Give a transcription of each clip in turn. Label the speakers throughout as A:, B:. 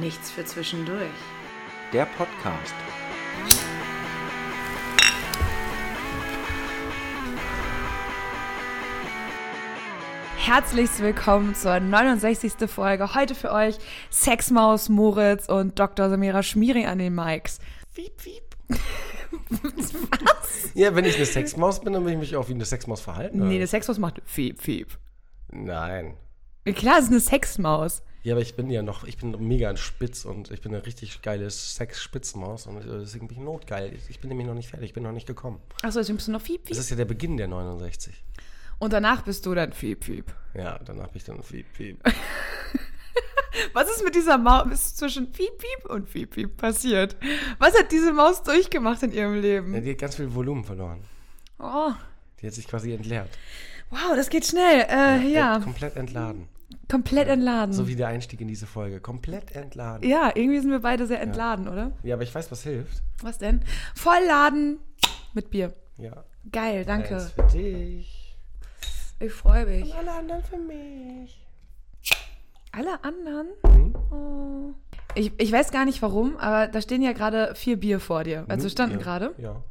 A: Nichts für zwischendurch.
B: Der Podcast.
A: Herzlich willkommen zur 69. Folge. Heute für euch Sexmaus Moritz und Dr. Samira Schmiering an den Mikes.
B: Piep, piep. Was? Ja, wenn ich eine Sexmaus bin, dann will ich mich auch wie eine Sexmaus verhalten.
A: Nee, eine Sexmaus macht Fiep, Fiep.
B: Nein.
A: Klar, es ist eine Sexmaus.
B: Ja, aber ich bin ja noch, ich bin mega spitz und ich bin eine richtig geile Sex-Spitzmaus und deswegen bin ich notgeil. Ich bin nämlich noch nicht fertig, ich bin noch nicht gekommen.
A: Achso, deswegen bist du noch Fiep, Fiep.
B: Das ist ja der Beginn der 69.
A: Und danach bist du dann Fiep, Fiep.
B: Ja, danach bin ich dann Fiep, Fiep.
A: Was ist mit dieser Maus zwischen Piep, Piep und Piep, Piep passiert? Was hat diese Maus durchgemacht in ihrem Leben?
B: Ja, die hat ganz viel Volumen verloren.
A: Oh.
B: Die hat sich quasi entleert.
A: Wow, das geht schnell. Äh, ja.
B: Komplett entladen.
A: Komplett entladen.
B: So wie der Einstieg in diese Folge. Komplett entladen.
A: Ja, irgendwie sind wir beide sehr entladen,
B: ja.
A: oder?
B: Ja, aber ich weiß, was hilft.
A: Was denn? Vollladen mit Bier.
B: Ja.
A: Geil, danke.
B: Eins für dich.
A: Ich freue mich.
B: Und alle anderen für mich.
A: Alle anderen?
B: Mhm.
A: Oh. Ich, ich weiß gar nicht warum, aber da stehen ja gerade vier Bier vor dir. Also standen
B: ja.
A: gerade.
B: Ja.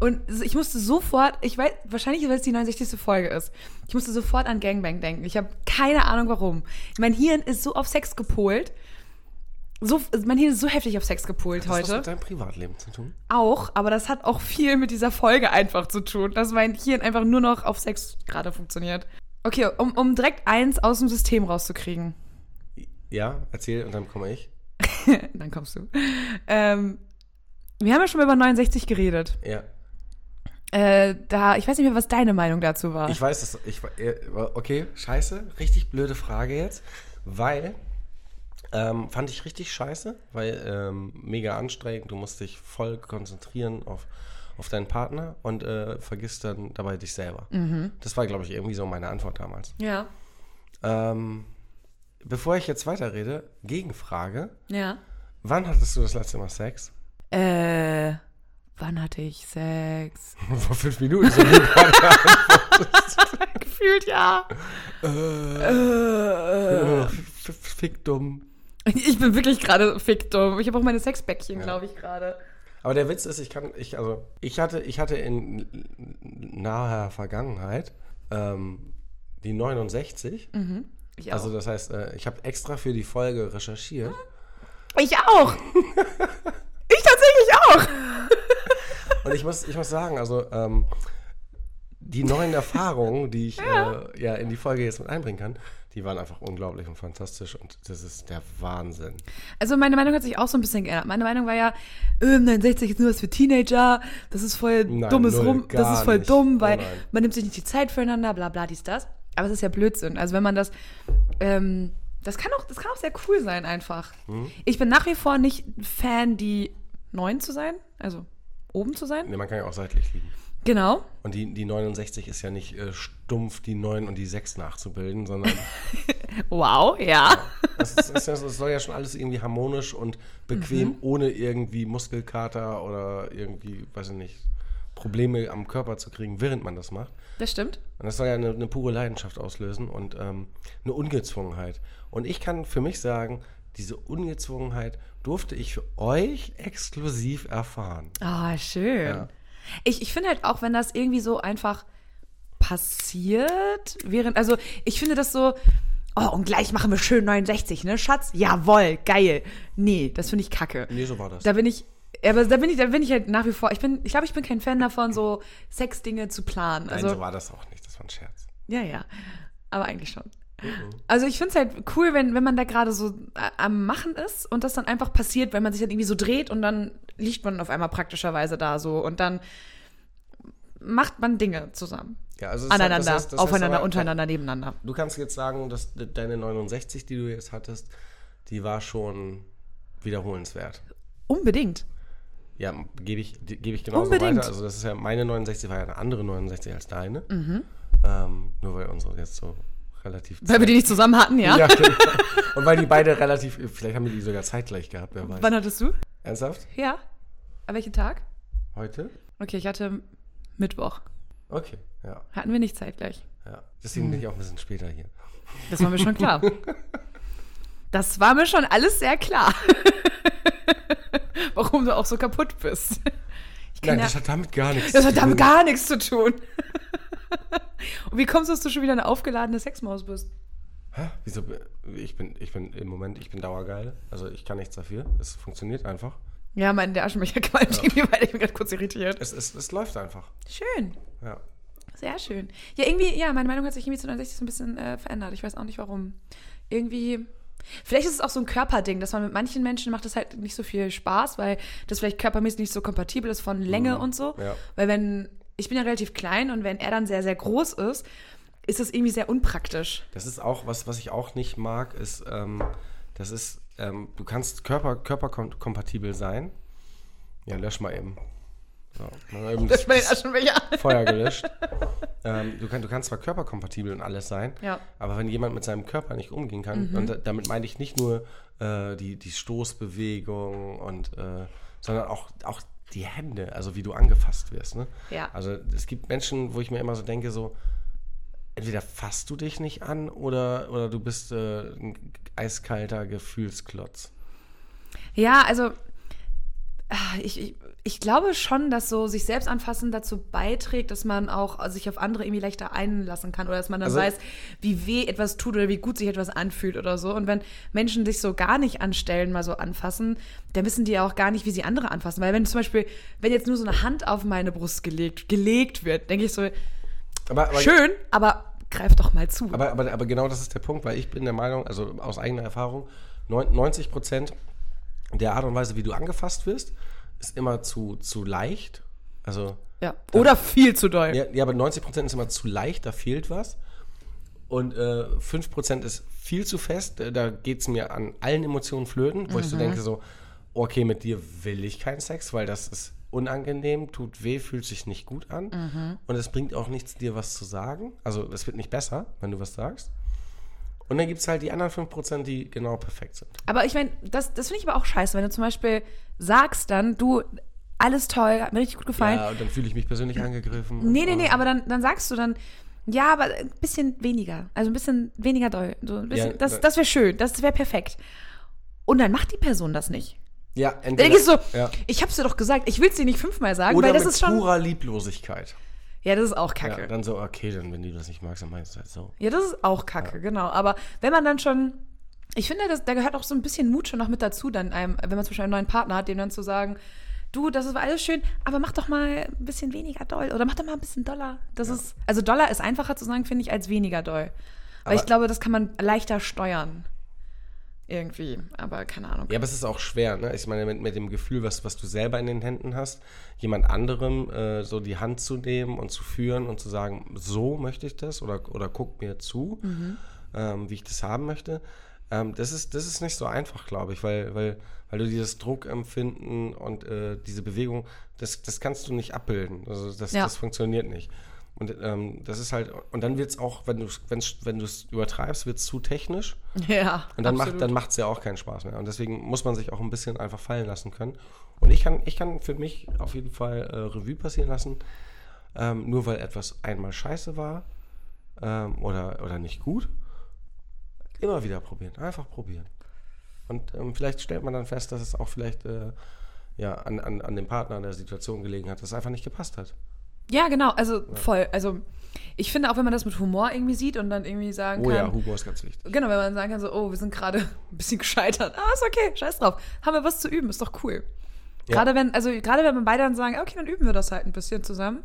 A: Und ich musste sofort, ich weiß, wahrscheinlich, weil es die 69. Folge ist, ich musste sofort an Gangbang denken. Ich habe keine Ahnung warum. Mein Hirn ist so auf Sex gepolt. So, mein Hirn ist so heftig auf Sex gepolt
B: hat das
A: heute.
B: Was mit deinem Privatleben zu tun?
A: Auch, aber das hat auch viel mit dieser Folge einfach zu tun, dass mein Hirn einfach nur noch auf Sex gerade funktioniert. Okay, um, um direkt eins aus dem System rauszukriegen.
B: Ja, erzähl und dann komme ich.
A: dann kommst du. Ähm, wir haben ja schon mal über 69 geredet.
B: Ja.
A: Äh, da, ich weiß nicht mehr, was deine Meinung dazu war.
B: Ich weiß es. Ich, okay, scheiße. Richtig blöde Frage jetzt. Weil, ähm, fand ich richtig scheiße, weil ähm, mega anstrengend. Du musst dich voll konzentrieren auf, auf deinen Partner und äh, vergisst dann dabei dich selber.
A: Mhm.
B: Das war, glaube ich, irgendwie so meine Antwort damals.
A: Ja.
B: Ähm, bevor ich jetzt weiterrede, Gegenfrage.
A: Ja.
B: Wann hattest du das letzte Mal Sex?
A: Äh, wann hatte ich Sex?
B: Vor fünf Minuten. So
A: Gefühlt ja.
B: Äh, fick dumm.
A: Ich bin wirklich gerade fick dumm. Ich habe auch meine Sexbäckchen, ja. glaube ich, gerade.
B: Aber der Witz ist, ich kann, ich, also, ich hatte, ich hatte in naher Vergangenheit ähm, die 69.
A: Mhm. Ich auch.
B: Also das heißt, äh, ich habe extra für die Folge recherchiert.
A: Ich auch. ich tatsächlich auch.
B: Und ich muss, ich muss sagen, also ähm, die neuen Erfahrungen, die ich ja. Äh, ja in die Folge jetzt mit einbringen kann, die waren einfach unglaublich und fantastisch und das ist der Wahnsinn.
A: Also meine Meinung hat sich auch so ein bisschen geändert. Meine Meinung war ja, äh, 69 ist nur was für Teenager, das ist voll
B: nein,
A: dummes
B: null,
A: Rum, das ist voll
B: nicht.
A: dumm, weil
B: oh,
A: man nimmt sich nicht die Zeit füreinander, bla bla, dies, das. Aber es ist ja Blödsinn. Also wenn man das, ähm, das kann auch, das kann auch sehr cool sein einfach.
B: Mhm.
A: Ich bin nach wie vor nicht Fan, die neun zu sein, also oben zu sein.
B: Nee, man kann ja auch seitlich liegen.
A: Genau.
B: Und die, die 69 ist ja nicht äh, stumpf, die 9 und die 6 nachzubilden, sondern.
A: wow, ja.
B: Das, ist, soll ja schon alles irgendwie harmonisch und bequem,
A: Mhm.
B: ohne irgendwie Muskelkater oder irgendwie, weiß ich nicht, Probleme am Körper zu kriegen, während man das macht.
A: Das stimmt.
B: Und das soll ja eine, eine pure Leidenschaft auslösen und ähm, eine Ungezwungenheit. Und ich kann für mich sagen, diese Ungezwungenheit durfte ich für euch exklusiv erfahren.
A: Ah, schön.
B: Ja.
A: Ich, ich finde halt auch, wenn das irgendwie so einfach passiert, während, also ich finde das so, oh, und gleich machen wir schön 69, ne, Schatz? Jawoll, geil. Nee, das finde ich kacke.
B: Nee, so war das.
A: Da bin ich, aber da bin ich, da bin ich halt nach wie vor, ich bin, ich glaube, ich bin kein Fan davon, so Sexdinge zu planen.
B: Nein,
A: Also,
B: so war das auch nicht, das war ein Scherz.
A: ja, ja. Aber eigentlich schon.
B: Mhm.
A: Also ich finde es halt cool, wenn, wenn man da gerade so äh, am Machen ist und das dann einfach passiert, wenn man sich dann irgendwie so dreht und dann liegt man auf einmal praktischerweise da so und dann macht man Dinge zusammen.
B: Ja, also es
A: Aneinander,
B: hat- das heißt- das heißt
A: aufeinander,
B: aber-
A: untereinander, nebeneinander.
B: Du kannst jetzt sagen, dass de- deine 69, die du jetzt hattest, die war schon wiederholenswert.
A: Unbedingt.
B: Ja, gebe ich, gebe ich genauso
A: Unbedingt.
B: weiter. Also das ist ja, meine 69 war ja eine andere 69 als deine.
A: Mhm.
B: Ähm, nur weil unsere jetzt so relativ
A: Weil wir die nicht zusammen hatten, ja?
B: ja, genau. Und weil die beide relativ, vielleicht haben wir die sogar zeitgleich gehabt, wer weiß.
A: Wann hattest du?
B: Ernsthaft?
A: Ja. An welchem Tag?
B: Heute?
A: Okay, ich hatte Mittwoch.
B: Okay, ja.
A: Hatten wir nicht zeitgleich.
B: ja. Deswegen bin ich auch ein bisschen später hier.
A: Das war mir schon klar. Das war mir schon alles sehr klar. Warum du auch so kaputt bist.
B: Nein,
A: ja,
B: das hat damit gar nichts
A: das
B: zu
A: hat damit
B: tun.
A: gar nichts zu tun. Und wie kommst du, dass du schon wieder eine aufgeladene Sexmaus bist?
B: Hä? Wieso? Ich bin, ich bin im Moment, ich bin dauergeil. Also ich kann nichts dafür. Es funktioniert einfach.
A: Ja, mein, der Aschenbecher qualmt irgendwie weiter. Ich bin gerade kurz irritiert.
B: Es, es, es läuft einfach.
A: Schön.
B: Ja.
A: Sehr schön. Ja, irgendwie, ja, meine Meinung hat sich irgendwie zu 69 so ein bisschen äh, verändert. Ich weiß auch nicht warum. Irgendwie. Vielleicht ist es auch so ein Körperding, dass man mit manchen Menschen macht das halt nicht so viel Spaß, weil das vielleicht körpermäßig nicht so kompatibel ist von Länge und so.
B: ja.
A: Weil wenn, ich bin ja relativ klein und wenn er dann sehr, sehr groß ist, ist das irgendwie sehr unpraktisch.
B: Das ist auch, was, was ich auch nicht mag, ist, ähm, das ist, ähm, du kannst körper, körperkompatibel sein. Ja, lösch mal eben. So, mal eben
A: Das.
B: Feuer gelöscht. ähm, du, kann, du kannst zwar körperkompatibel und alles sein,
A: Ja.
B: aber wenn jemand mit seinem Körper nicht umgehen kann, und da, damit meine ich nicht nur äh, die, die Stoßbewegung und äh, sondern auch, auch die Hände, also wie du angefasst wirst. Ne?
A: Ja.
B: Also es gibt Menschen, wo ich mir immer so denke, so, entweder fasst du dich nicht an oder, oder du bist äh, ein eiskalter Gefühlsklotz.
A: Ja, also ich, ich, ich glaube schon, dass so sich selbst anfassen dazu beiträgt, dass man auch sich auf andere irgendwie leichter einlassen kann oder dass man dann
B: Also-
A: weiß, wie weh etwas tut oder wie gut sich etwas anfühlt oder so. Und wenn Menschen sich so gar nicht anstellen, mal so anfassen, dann wissen die ja auch gar nicht, wie sie andere anfassen. Weil wenn zum Beispiel, wenn jetzt nur so eine Hand auf meine Brust gelegt, gelegt wird, denke ich so,
B: Aber, aber
A: schön, aber greif doch mal zu.
B: Aber, aber, aber genau das ist der Punkt, weil ich bin der Meinung, also aus eigener Erfahrung, neun- 90 Prozent der Art und Weise, wie du angefasst wirst, ist immer zu, zu leicht. Also,
A: ja. Oder viel zu doll.
B: ja, ja aber 90 Prozent ist immer zu leicht, da fehlt was. Und äh, 5 Prozent ist viel zu fest, äh, da geht es mir an allen Emotionen flöten, wo ich so denke, so, okay, mit dir will ich keinen Sex, weil das ist unangenehm, tut weh, fühlt sich nicht gut an. Und es bringt auch nichts, dir was zu sagen. Also es wird nicht besser, wenn du was sagst. Und dann gibt es halt die anderen 5%, die genau perfekt sind.
A: Aber ich meine, das, das finde ich aber auch scheiße, wenn du zum Beispiel sagst dann, du, alles toll, hat mir richtig gut gefallen.
B: Ja, und dann fühle ich mich persönlich angegriffen.
A: nee, nee, nee, aber dann, dann sagst du dann, ja, aber ein bisschen weniger. Also ein bisschen weniger doll. So bisschen,
B: Ja,
A: das
B: da-
A: das wäre schön, das wäre perfekt. Und dann macht die Person das nicht.
B: Ja,
A: Dann
B: entweder,
A: denke ich so,
B: ja.
A: ich hab's dir doch gesagt, ich will es dir nicht fünfmal sagen,
B: Oder
A: weil das
B: mit
A: ist schon.
B: purer Lieblosigkeit.
A: Ja, das ist auch
B: Ja,
A: kacke. Ja,
B: dann so, okay, dann, wenn du das nicht magst, dann meinst du halt so.
A: das ist auch kacke, genau. Aber wenn man dann schon. Ich finde, das, da gehört auch so ein bisschen Mut schon noch mit dazu, dann einem, wenn man zum Beispiel einen neuen Partner hat, dem dann zu sagen, du, das ist alles schön, aber mach doch mal ein bisschen weniger doll oder mach doch mal ein bisschen doller. Das ist, also doller ist einfacher zu sagen, finde ich, als weniger doll. Weil
B: Aber-
A: ich glaube, das kann man leichter steuern. Irgendwie. Aber keine Ahnung.
B: Ja, aber es ist auch schwer, ne? Ich meine, mit, mit dem Gefühl, was, was du selber in den Händen hast, jemand anderem äh, so die Hand zu nehmen und zu führen und zu sagen, so möchte ich das oder, oder guck mir zu, ähm, wie ich das haben möchte. Ähm, das, ist, das ist nicht so einfach, glaube ich, weil, weil, weil du dieses Druckempfinden und äh, diese Bewegung, das, das kannst du nicht abbilden. Also das,
A: Ja.
B: das funktioniert nicht. Und ähm, das ist halt, und dann wird es auch, wenn du es wenn du's übertreibst, wird es zu technisch.
A: Ja.
B: Und dann macht
A: absolut.
B: dann macht's ja auch keinen Spaß mehr. Und deswegen muss man sich auch ein bisschen einfach fallen lassen können. Und ich kann, ich kann für mich auf jeden Fall äh, Revue passieren lassen. Ähm, nur weil etwas einmal scheiße war ähm, oder, oder nicht gut. Immer wieder probieren. Einfach probieren. Und ähm, vielleicht stellt man dann fest, dass es auch vielleicht äh, ja, an, an, an dem Partner, an der Situation gelegen hat, dass es einfach nicht gepasst hat.
A: Ja, genau, also voll. Also ich finde auch, wenn man das mit Humor irgendwie sieht und dann irgendwie sagen
B: Oh
A: kann.
B: ja, Humor ist ganz wichtig.
A: Genau, wenn man sagen kann, so, oh, wir sind gerade ein bisschen gescheitert. Ah, ist okay, scheiß drauf. Haben wir was zu üben, ist doch cool.
B: Ja.
A: Gerade wenn, also gerade wenn wir beide dann sagen, okay, dann üben wir das halt ein bisschen zusammen.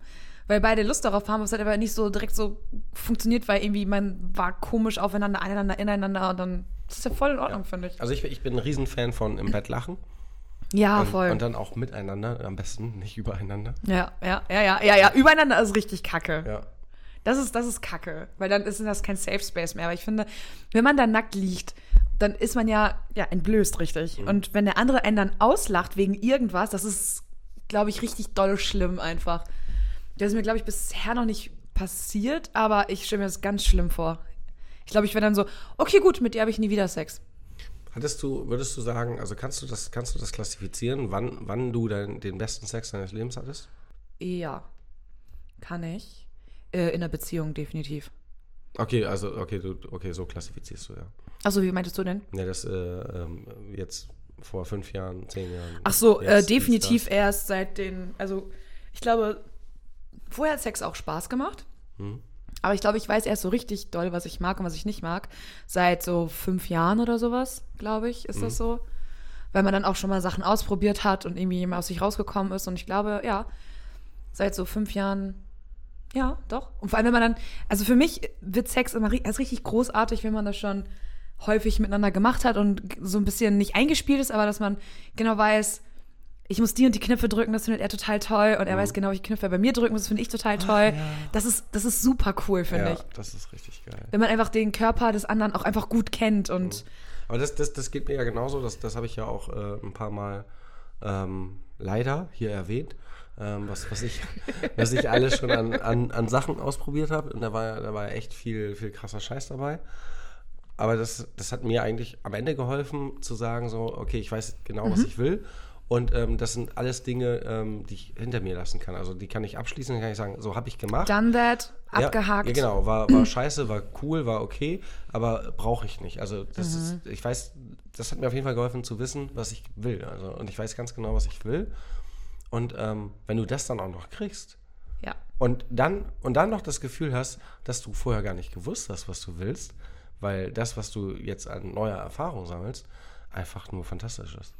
A: Weil beide Lust darauf haben, was halt aber nicht so direkt so funktioniert, weil irgendwie man war komisch aufeinander, aneinander, ineinander und dann das ist ja voll in Ordnung, finde ich.
B: Also ich, ich bin ein Riesenfan von im Bett lachen.
A: Ja,
B: und,
A: voll.
B: und dann auch miteinander, am besten, nicht übereinander.
A: ja, ja, ja, ja, ja, ja. Übereinander ist richtig kacke.
B: Ja.
A: Das ist, das ist kacke, weil dann ist das kein Safe Space mehr. Aber ich finde, wenn man da nackt liegt, dann ist man ja, ja entblößt, richtig. Und wenn der andere einen dann auslacht wegen irgendwas, das ist, glaube ich, richtig doll schlimm einfach. Das ist mir, glaube ich, bisher noch nicht passiert, aber ich stelle mir das ganz schlimm vor. Ich glaube, ich wäre dann so, okay, gut, mit dir habe ich nie wieder Sex.
B: Hattest du, würdest du sagen, also kannst du das, kannst du das klassifizieren, wann, wann du dein, den besten Sex deines Lebens hattest?
A: Ja, kann ich. Äh, in einer Beziehung definitiv.
B: Okay, also, okay, du, okay, so klassifizierst du, ja.
A: Achso, wie meintest du denn?
B: Ja, das äh, ähm, jetzt vor fünf Jahren, zehn Jahren.
A: Ach so, äh, definitiv erst seit den, also ich glaube, vorher hat Sex auch Spaß gemacht.
B: Hm.
A: Aber ich glaube, ich weiß erst so richtig doll, was ich mag und was ich nicht mag. Seit so fünf Jahren oder sowas, glaube ich, ist
B: Mhm.
A: das so. Weil man dann auch schon mal Sachen ausprobiert hat und irgendwie mal aus sich rausgekommen ist. Und ich glaube, ja, seit so fünf Jahren, ja, doch. Und vor allem, wenn man dann, also für mich wird Sex immer als richtig großartig, wenn man das schon häufig miteinander gemacht hat und so ein bisschen nicht eingespielt ist, aber dass man genau weiß, ich muss die und die Knöpfe drücken, das findet er total toll und er weiß genau, welche Knöpfe er bei mir drücken muss, das finde ich total toll. Das ist, das ist super cool, finde
B: ja,
A: ich.
B: das ist richtig geil.
A: Wenn man einfach den Körper des anderen auch einfach gut kennt und
B: Aber das, das, das geht mir ja genauso, das, das habe ich ja auch äh, ein paar Mal ähm, leider hier erwähnt, ähm, was, was, ich, was ich alles schon an, an, an Sachen ausprobiert habe. Und da war, ja- da war ja echt viel, viel krasser Scheiß dabei. Aber das, das hat mir eigentlich am Ende geholfen, zu sagen, so, okay, ich weiß genau, was ich will. Und ähm, das sind alles Dinge, ähm, die ich hinter mir lassen kann. Also die kann ich abschließen, dann kann ich sagen, so habe ich gemacht.
A: done that, abgehakt.
B: Ja, genau, war, war scheiße, war cool, war okay, aber brauche ich nicht. Also das ist, ich weiß, das hat mir auf jeden Fall geholfen zu wissen, was ich will. Also, und ich weiß ganz genau, was ich will. Und ähm, wenn du das dann auch noch kriegst
A: Ja.
B: und dann, und dann noch das Gefühl hast, dass du vorher gar nicht gewusst hast, was du willst, weil das, was du jetzt an neuer Erfahrung sammelst, einfach nur fantastisch ist.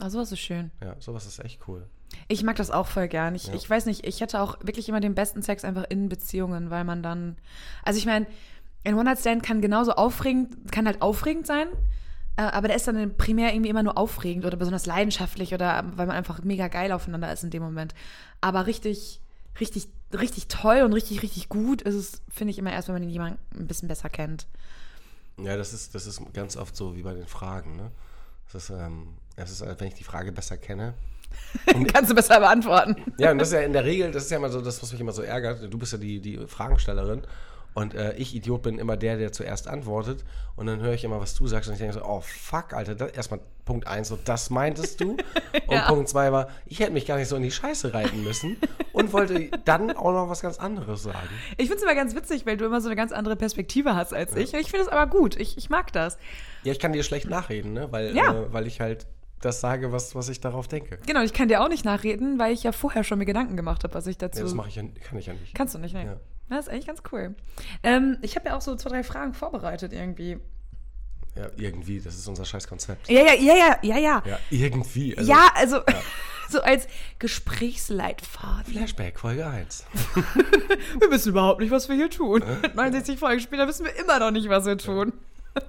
A: Also was ist schön.
B: Ja, sowas ist echt cool.
A: Ich mag das auch voll gern. Ich,
B: Ja.
A: ich weiß nicht, ich hätte auch wirklich immer den besten Sex einfach in Beziehungen, weil man dann. Also ich meine, ein One-Night-Stand kann genauso aufregend, kann halt aufregend sein, äh, aber der ist dann primär irgendwie immer nur aufregend oder besonders leidenschaftlich oder weil man einfach mega geil aufeinander ist in dem Moment. Aber richtig, richtig, richtig toll und richtig, richtig gut ist es, finde ich, immer erst, wenn man den jemanden ein bisschen besser kennt.
B: Ja, das ist, das ist ganz oft so wie bei den Fragen, ne? Das ist, ähm, das ist, äh, wenn ich die Frage besser kenne.
A: Kannst du besser beantworten.
B: Ja, und das ist ja in der Regel, das ist ja immer so das, was mich immer so ärgert. Du bist ja die, die Fragenstellerin und äh, ich, Idiot, bin immer der, der zuerst antwortet. Und dann höre ich immer, was du sagst und ich denke so, oh fuck, Alter, das, erstmal Punkt eins, so das meintest du. Und
A: Ja.
B: Punkt zwei war, ich hätte mich gar nicht so in die Scheiße reiten müssen und wollte dann auch noch was ganz anderes sagen.
A: Ich finde es immer ganz witzig, weil du immer so eine ganz andere Perspektive hast als ich. Und ich finde es aber gut. Ich, ich mag das.
B: Ja, ich kann dir schlecht nachreden, ne? Weil,
A: Ja.
B: äh, weil ich halt das sage, was, was ich darauf denke.
A: Genau, ich kann dir auch nicht nachreden, weil ich ja vorher schon mir Gedanken gemacht habe, was ich dazu.
B: Ja, das mache ich ja, kann ich ja nicht.
A: Kannst du nicht, ne?
B: Ja.
A: Das ist eigentlich ganz cool. Ähm, ich habe ja auch so zwei, drei Fragen vorbereitet irgendwie.
B: Ja, irgendwie, das ist unser scheiß Konzept.
A: Ja, ja, ja, ja, ja, ja.
B: Ja, irgendwie. Also,
A: ja, also so als Gesprächsleitfaden.
B: Flashback, Folge 1.
A: Wir wissen überhaupt nicht, was wir hier tun. 69 Folgen später wissen wir immer noch nicht, was wir tun.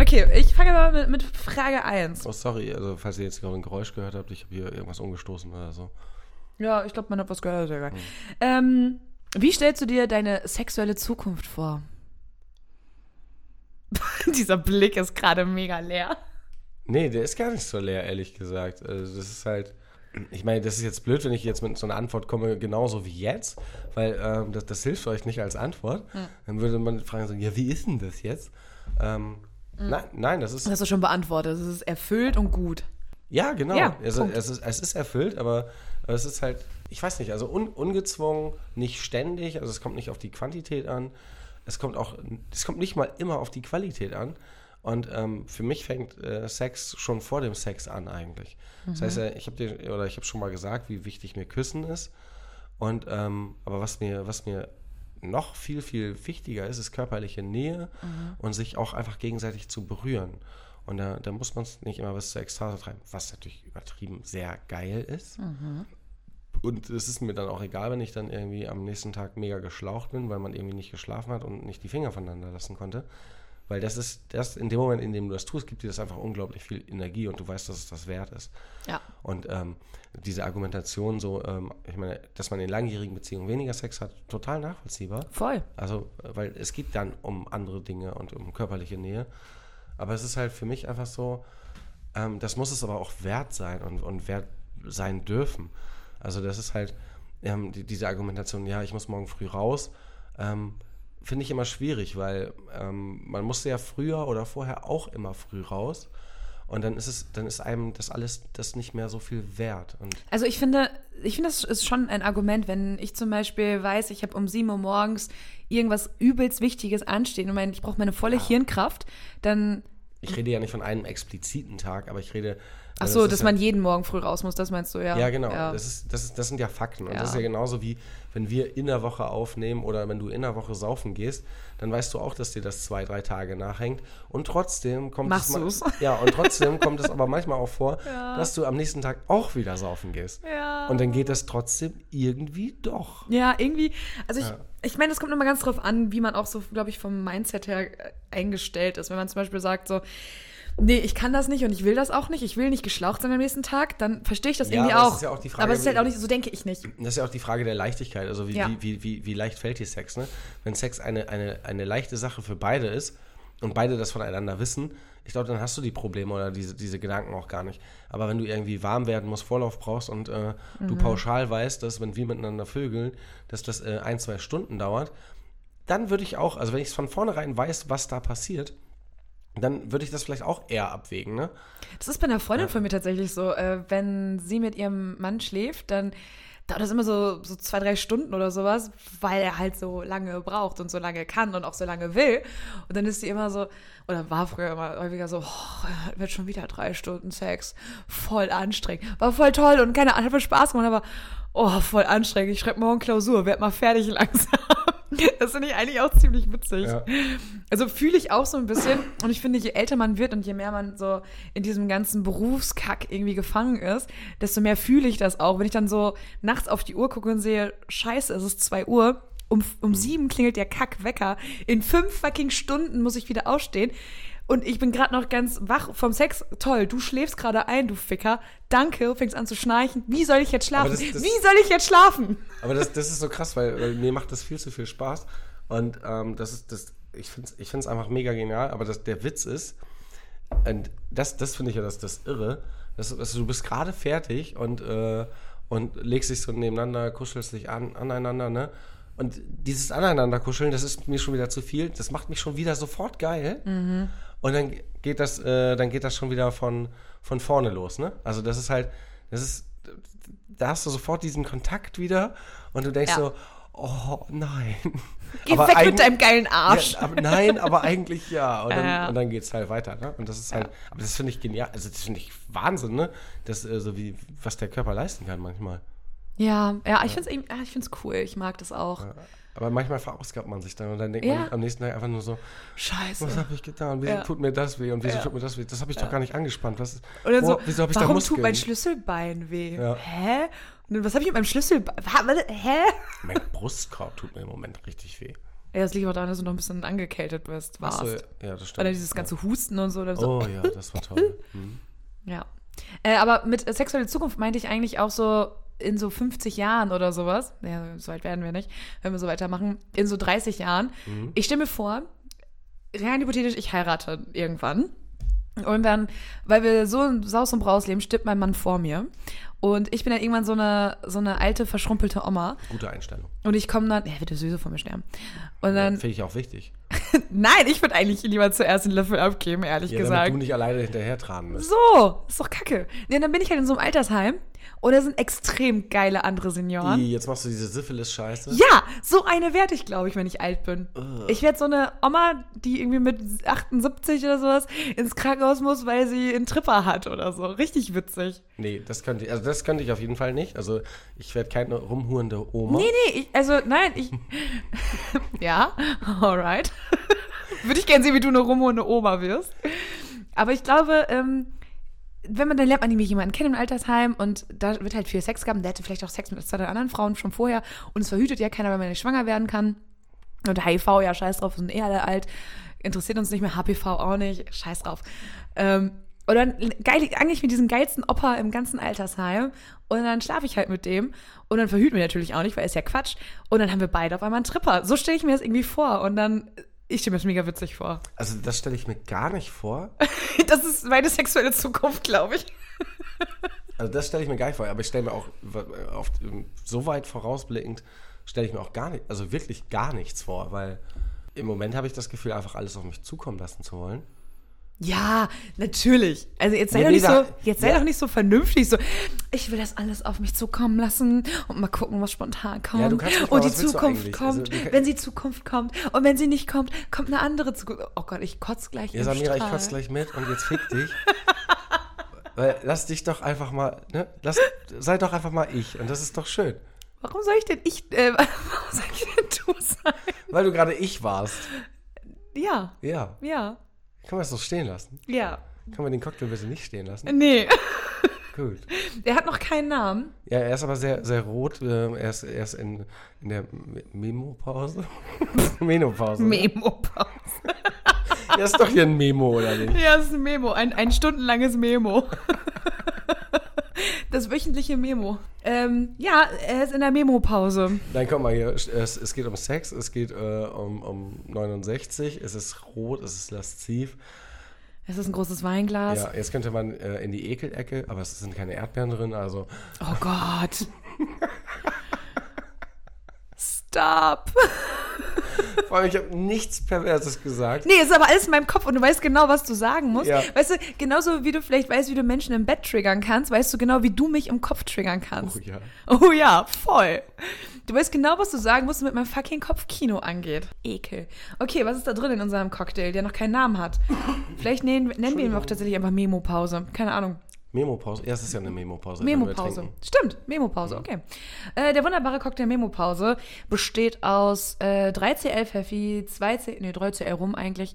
A: Okay, ich fange mal mit, mit Frage 1.
B: Oh, sorry, also falls ihr jetzt gerade ein Geräusch gehört habt, ich habe hier irgendwas umgestoßen oder so.
A: Ja, ich glaube, man hat was gehört. Geil. Ähm, wie stellst du dir deine sexuelle Zukunft vor? Dieser Blick ist gerade mega leer.
B: Nee, der ist gar nicht so leer, ehrlich gesagt. Also das ist halt, ich meine, das ist jetzt blöd, wenn ich jetzt mit so einer Antwort komme, genauso wie jetzt, weil ähm, das, das hilft euch nicht als Antwort. Dann würde man fragen so, ja, wie ist denn das jetzt? Ähm, nein, nein, das ist,
A: Das hast du schon beantwortet. Es ist erfüllt und gut.
B: ja, genau.
A: Ja, Punkt.
B: es, ist, es ist erfüllt, aber, es ist halt, ich weiß nicht, also un, ungezwungen, nicht ständig, also es kommt nicht auf die Quantität an, es kommt auch, es kommt nicht mal immer auf die Qualität an. Und ähm, für mich fängt äh, Sex schon vor dem Sex an eigentlich. Das heißt, äh, ich habe dir oder ich habe schon mal gesagt, wie wichtig mir Küssen ist. Und ähm, aber was mir, was mir noch viel, viel wichtiger ist, ist körperliche Nähe und sich auch einfach gegenseitig zu berühren. Und da, da muss man es nicht immer bis zur Ekstase treiben, was natürlich übertrieben sehr geil ist. Und es ist mir dann auch egal, wenn ich dann irgendwie am nächsten Tag mega geschlaucht bin, weil man irgendwie nicht geschlafen hat und nicht die Finger voneinander lassen konnte. Weil das ist, das in dem Moment, in dem du das tust, gibt dir das einfach unglaublich viel Energie und du weißt, dass es das wert ist.
A: Ja.
B: Und ähm, diese Argumentation so, ähm, ich meine, dass man in langjährigen Beziehungen weniger Sex hat, total nachvollziehbar.
A: Voll.
B: Also, weil es geht dann um andere Dinge und um körperliche Nähe. Aber es ist halt für mich einfach so, ähm, das muss es aber auch wert sein und, und wert sein dürfen. Also das ist halt ähm, die, diese Argumentation, ja, ich muss morgen früh raus, ähm, finde ich immer schwierig, weil ähm, man musste ja früher oder vorher auch immer früh raus. Und dann ist es, dann ist einem das alles das nicht mehr so viel wert. Und
A: Also ich finde, ich finde, das ist schon ein Argument, wenn ich zum Beispiel weiß, ich habe um 7 Uhr morgens irgendwas übelst Wichtiges anstehen und mein, ich brauche meine volle Hirnkraft, dann.
B: Ich rede ja nicht von einem expliziten Tag, aber ich rede.
A: Ach so,
B: ist
A: dass
B: ja-
A: man jeden Morgen früh raus muss, das meinst du, ja.
B: Ja, genau.
A: Ja.
B: Das, ist, das, ist, das sind ja Fakten. Und
A: Ja.
B: das ist ja genauso wie, wenn wir in der Woche aufnehmen oder wenn du in der Woche saufen gehst, dann weißt du auch, dass dir das zwei, drei Tage nachhängt. Und trotzdem kommt
A: Machst
B: es.
A: du's?
B: Ja, und trotzdem kommt es aber manchmal auch vor, dass du am nächsten Tag auch wieder saufen gehst.
A: Ja.
B: Und dann geht das trotzdem irgendwie doch.
A: Ja, irgendwie, also ich,
B: Ja.
A: Ich meine, es kommt immer ganz drauf an, wie man auch so, glaube ich, vom Mindset her äh, eingestellt ist. Wenn man zum Beispiel sagt so, nee, ich kann das nicht und ich will das auch nicht, ich will nicht geschlaucht sein am nächsten Tag, dann verstehe ich das
B: Ja,
A: irgendwie
B: aber
A: auch.
B: ist ja auch die Frage,
A: aber es ist halt auch nicht, so denke ich nicht.
B: Das ist ja auch die Frage der Leichtigkeit. Also wie,
A: Ja.
B: wie, wie, wie, wie leicht fällt dir Sex, ne? Wenn Sex eine, eine, eine leichte Sache für beide ist und beide das voneinander wissen, ich glaube, dann hast du die Probleme oder diese, diese Gedanken auch gar nicht. Aber wenn du irgendwie warm werden musst, Vorlauf brauchst und äh, du
A: Mhm.
B: pauschal weißt, dass wenn wir miteinander vögeln, dass das äh, ein, zwei Stunden dauert, dann würde ich auch, also wenn ich es von vornherein weiß, was da passiert, dann würde ich das vielleicht auch eher abwägen, ne?
A: Das ist bei einer Freundin von mir tatsächlich so. Äh, wenn sie mit ihrem Mann schläft, dann dauert das immer so, so zwei, drei Stunden oder sowas, weil er halt so lange braucht und so lange kann und auch so lange will. Und dann ist sie immer so, oder war früher immer häufiger so, oh, wird schon wieder drei Stunden Sex. Voll anstrengend. War voll toll und keine Ahnung, hat voll Spaß gemacht, aber oh, voll anstrengend. Ich schreibe morgen Klausur, werd mal fertig langsam. Das finde ich eigentlich auch ziemlich witzig.
B: Ja.
A: Also fühle ich auch so ein bisschen. Und ich finde, je älter man wird und je mehr man so in diesem ganzen Berufskack irgendwie gefangen ist, desto mehr fühle ich das auch. Wenn ich dann so nachts auf die Uhr gucke und sehe, scheiße, es ist 2 Uhr, um, um sieben klingelt der Kackwecker, in fünf fucking Stunden muss ich wieder aufstehen. Und ich bin gerade noch ganz wach vom Sex. Toll, du schläfst gerade ein, du Ficker. Danke, fängst an zu schnarchen. Wie soll ich jetzt schlafen?
B: das- das-
A: Wie soll ich jetzt schlafen?
B: Aber das, das ist so krass, weil, weil mir macht das viel zu viel Spaß. Und ähm, das ist das, ich finde es ich find's einfach mega genial, aber das, der Witz ist, und das, das finde ich ja das, das Irre, dass, dass du bist gerade fertig und, äh, und legst dich so nebeneinander, kuschelst dich an, aneinander, ne? Und dieses Aneinander-Kuscheln, das ist mir schon wieder zu viel. Das macht mich schon wieder sofort geil. Und dann geht das, äh, dann geht das schon wieder von, von vorne los, ne? Also das ist halt, das ist, da hast du sofort diesen Kontakt wieder und du denkst
A: Ja.
B: so, oh nein.
A: Geh weg mit deinem geilen Arsch.
B: Ja, aber nein, aber eigentlich ja. Und dann,
A: Ja.
B: und dann geht es halt weiter, ne? Und das ist halt, aber das finde ich genial, also das finde ich Wahnsinn, ne? Das, äh, so wie, was der Körper leisten kann manchmal.
A: Ja, ja, ich finde es ja, ich find's cool. Ich mag das auch.
B: Aber manchmal verausgabt man sich dann und dann denkt
A: Ja.
B: man am nächsten Tag einfach nur so,
A: Scheiße.
B: was habe ich getan? Wieso
A: Ja.
B: tut mir das weh und wieso
A: Ja.
B: tut mir das weh? Das habe ich doch gar nicht angespannt. Was, wo-
A: so,
B: wieso habe ich da
A: warum
B: Muskeln?
A: tut mein Schlüsselbein weh?
B: Ja.
A: Hä? Und was habe ich mit meinem Schlüsselbein? Hä?
B: Mein Brustkorb tut mir im Moment richtig weh.
A: Ja, das liegt auch daran, dass du noch ein bisschen angekältet bist, warst.
B: Achso, ja, das stimmt.
A: Oder dieses ganze Husten und so. Dann so
B: Oh ja, das war toll. Mhm.
A: Ja. Äh, aber mit äh, sexuelle Zukunft meinte ich eigentlich auch so in so 50 Jahren oder sowas. Ja, so weit werden wir nicht, wenn wir so weitermachen. In so 30 Jahren. Ich stelle mir vor, rein hypothetisch, ich heirate irgendwann. Und dann, weil wir so in Saus und Braus leben, stirbt mein Mann vor mir. Und ich bin dann irgendwann so eine, so eine alte, verschrumpelte Oma.
B: Gute Einstellung.
A: Und ich komme dann, er wird sowieso vor mir sterben. Und dann,
B: Finde ich auch wichtig.
A: nein, ich würde eigentlich lieber zuerst einen Löffel abgeben, ehrlich
B: Ja,
A: gesagt.
B: damit du nicht alleine hinterher tragen musst.
A: So, ist doch kacke. Nee, dann bin ich halt in so einem Altersheim und da sind extrem geile andere Senioren.
B: Jetzt machst du diese Syphilis-Scheiße.
A: Ja, so eine werde ich, glaube ich, wenn ich alt bin. Ich werde so eine Oma, die irgendwie mit 78 oder sowas ins Krankenhaus muss, weil sie einen Tripper hat oder so. Richtig witzig.
B: Nee, das könnte ich, also das könnte ich auf jeden Fall nicht. Also ich werde keine rumhurende Oma.
A: Nee, nee, ich, also nein, ich. ja, alright. Würde ich gerne sehen, wie du eine rumhunde Oma wirst. Aber ich glaube, ähm, wenn man dann lernt man nämlich jemanden kennen im Altersheim und da wird halt viel Sex gehabt. Der hatte vielleicht auch Sex mit zwei anderen Frauen schon vorher und es verhütet ja keiner, weil man nicht schwanger werden kann. Und HIV, ja, scheiß drauf, sind eh alle alt. Interessiert uns nicht mehr, HPV auch nicht, scheiß drauf. Ähm, und dann geil, eigentlich mit diesem geilsten Opa im ganzen Altersheim. Und dann schlafe ich halt mit dem. Und dann verhüten wir natürlich auch nicht, weil ist ja Quatsch. Und dann haben wir beide auf einmal einen Tripper. So stelle ich mir das irgendwie vor. Und dann, ich stelle mir das mega witzig vor.
B: Also das stelle ich mir gar nicht vor.
A: Das ist meine sexuelle Zukunft, glaube ich.
B: Also das stelle ich mir gar nicht vor. Aber ich stelle mir auch auf, so weit vorausblickend, stelle ich mir auch gar nicht, also wirklich gar nichts vor. Weil im Moment habe ich das Gefühl, einfach alles auf mich zukommen lassen zu wollen.
A: Ja, natürlich. Also jetzt sei
B: Nee,
A: doch nicht so, jetzt sei
B: ja.
A: doch nicht so vernünftig. So, ich will das alles auf mich zukommen lassen und mal gucken, was spontan kommt.
B: Ja, du kannst nicht
A: und die Zukunft kommt.
B: Also,
A: wenn sie Zukunft kommt und wenn sie nicht kommt, kommt eine andere Zukunft. Oh Gott, ich kotze gleich.
B: Ja,
A: im
B: Samira, ich
A: Strahl.
B: kotze gleich mit und jetzt fick dich. Weil lass dich doch einfach mal, ne? Lass, sei doch einfach mal ich und das ist doch schön.
A: Warum soll ich denn ich? Äh, warum soll ich denn du sein?
B: Weil du gerade ich warst.
A: Ja,
B: Ja.
A: ja,
B: Kann man das so stehen lassen?
A: ja.
B: Kann man den Cocktail bitte nicht stehen lassen?
A: Nee,
B: Gut.
A: der hat noch keinen Namen.
B: Ja, er ist aber sehr, sehr rot. ähm, Er ist, er ist in, in der Me- Memo-Pause. Menopause.
A: Memo-Pause.
B: ja, ist doch hier ein Memo, oder nicht?
A: Ja, das ist ein Memo, ein, ein stundenlanges Memo. Das wöchentliche Memo. Ähm, ja, er ist in der Memo-Pause.
B: Nein, komm mal hier. Es, es geht um Sex, es geht äh, um, um 69, es ist rot, es ist lasziv.
A: Es ist ein großes Weinglas.
B: Ja, jetzt könnte man äh, in die Ekelecke, aber es sind keine Erdbeeren drin, also
A: Oh Gott. Stop.
B: Vor allem, ich habe nichts Perverses gesagt.
A: Nee, ist aber alles in meinem Kopf und du weißt genau, was du sagen musst.
B: Ja.
A: Weißt du, genauso wie du vielleicht weißt, wie du Menschen im Bett triggern kannst, weißt du genau, wie du mich im Kopf triggern kannst.
B: Oh ja.
A: Oh ja, voll. Du weißt genau, was du sagen musst, damit mein fucking Kopfkino angeht. Ekel. Okay, was ist da drin in unserem Cocktail, der noch keinen Namen hat? Vielleicht nennen, nennen wir ihn auch tatsächlich einfach Memo-Pause. Keine Ahnung.
B: Memo-Pause. Ja, es ist ja eine Memo-Pause.
A: Memo-Pause. Stimmt, Memo-Pause, okay. Äh, der wunderbare Cocktail Memo-Pause besteht aus äh, 3CL Pfeffi, 2C, nee, 3CL Rum eigentlich,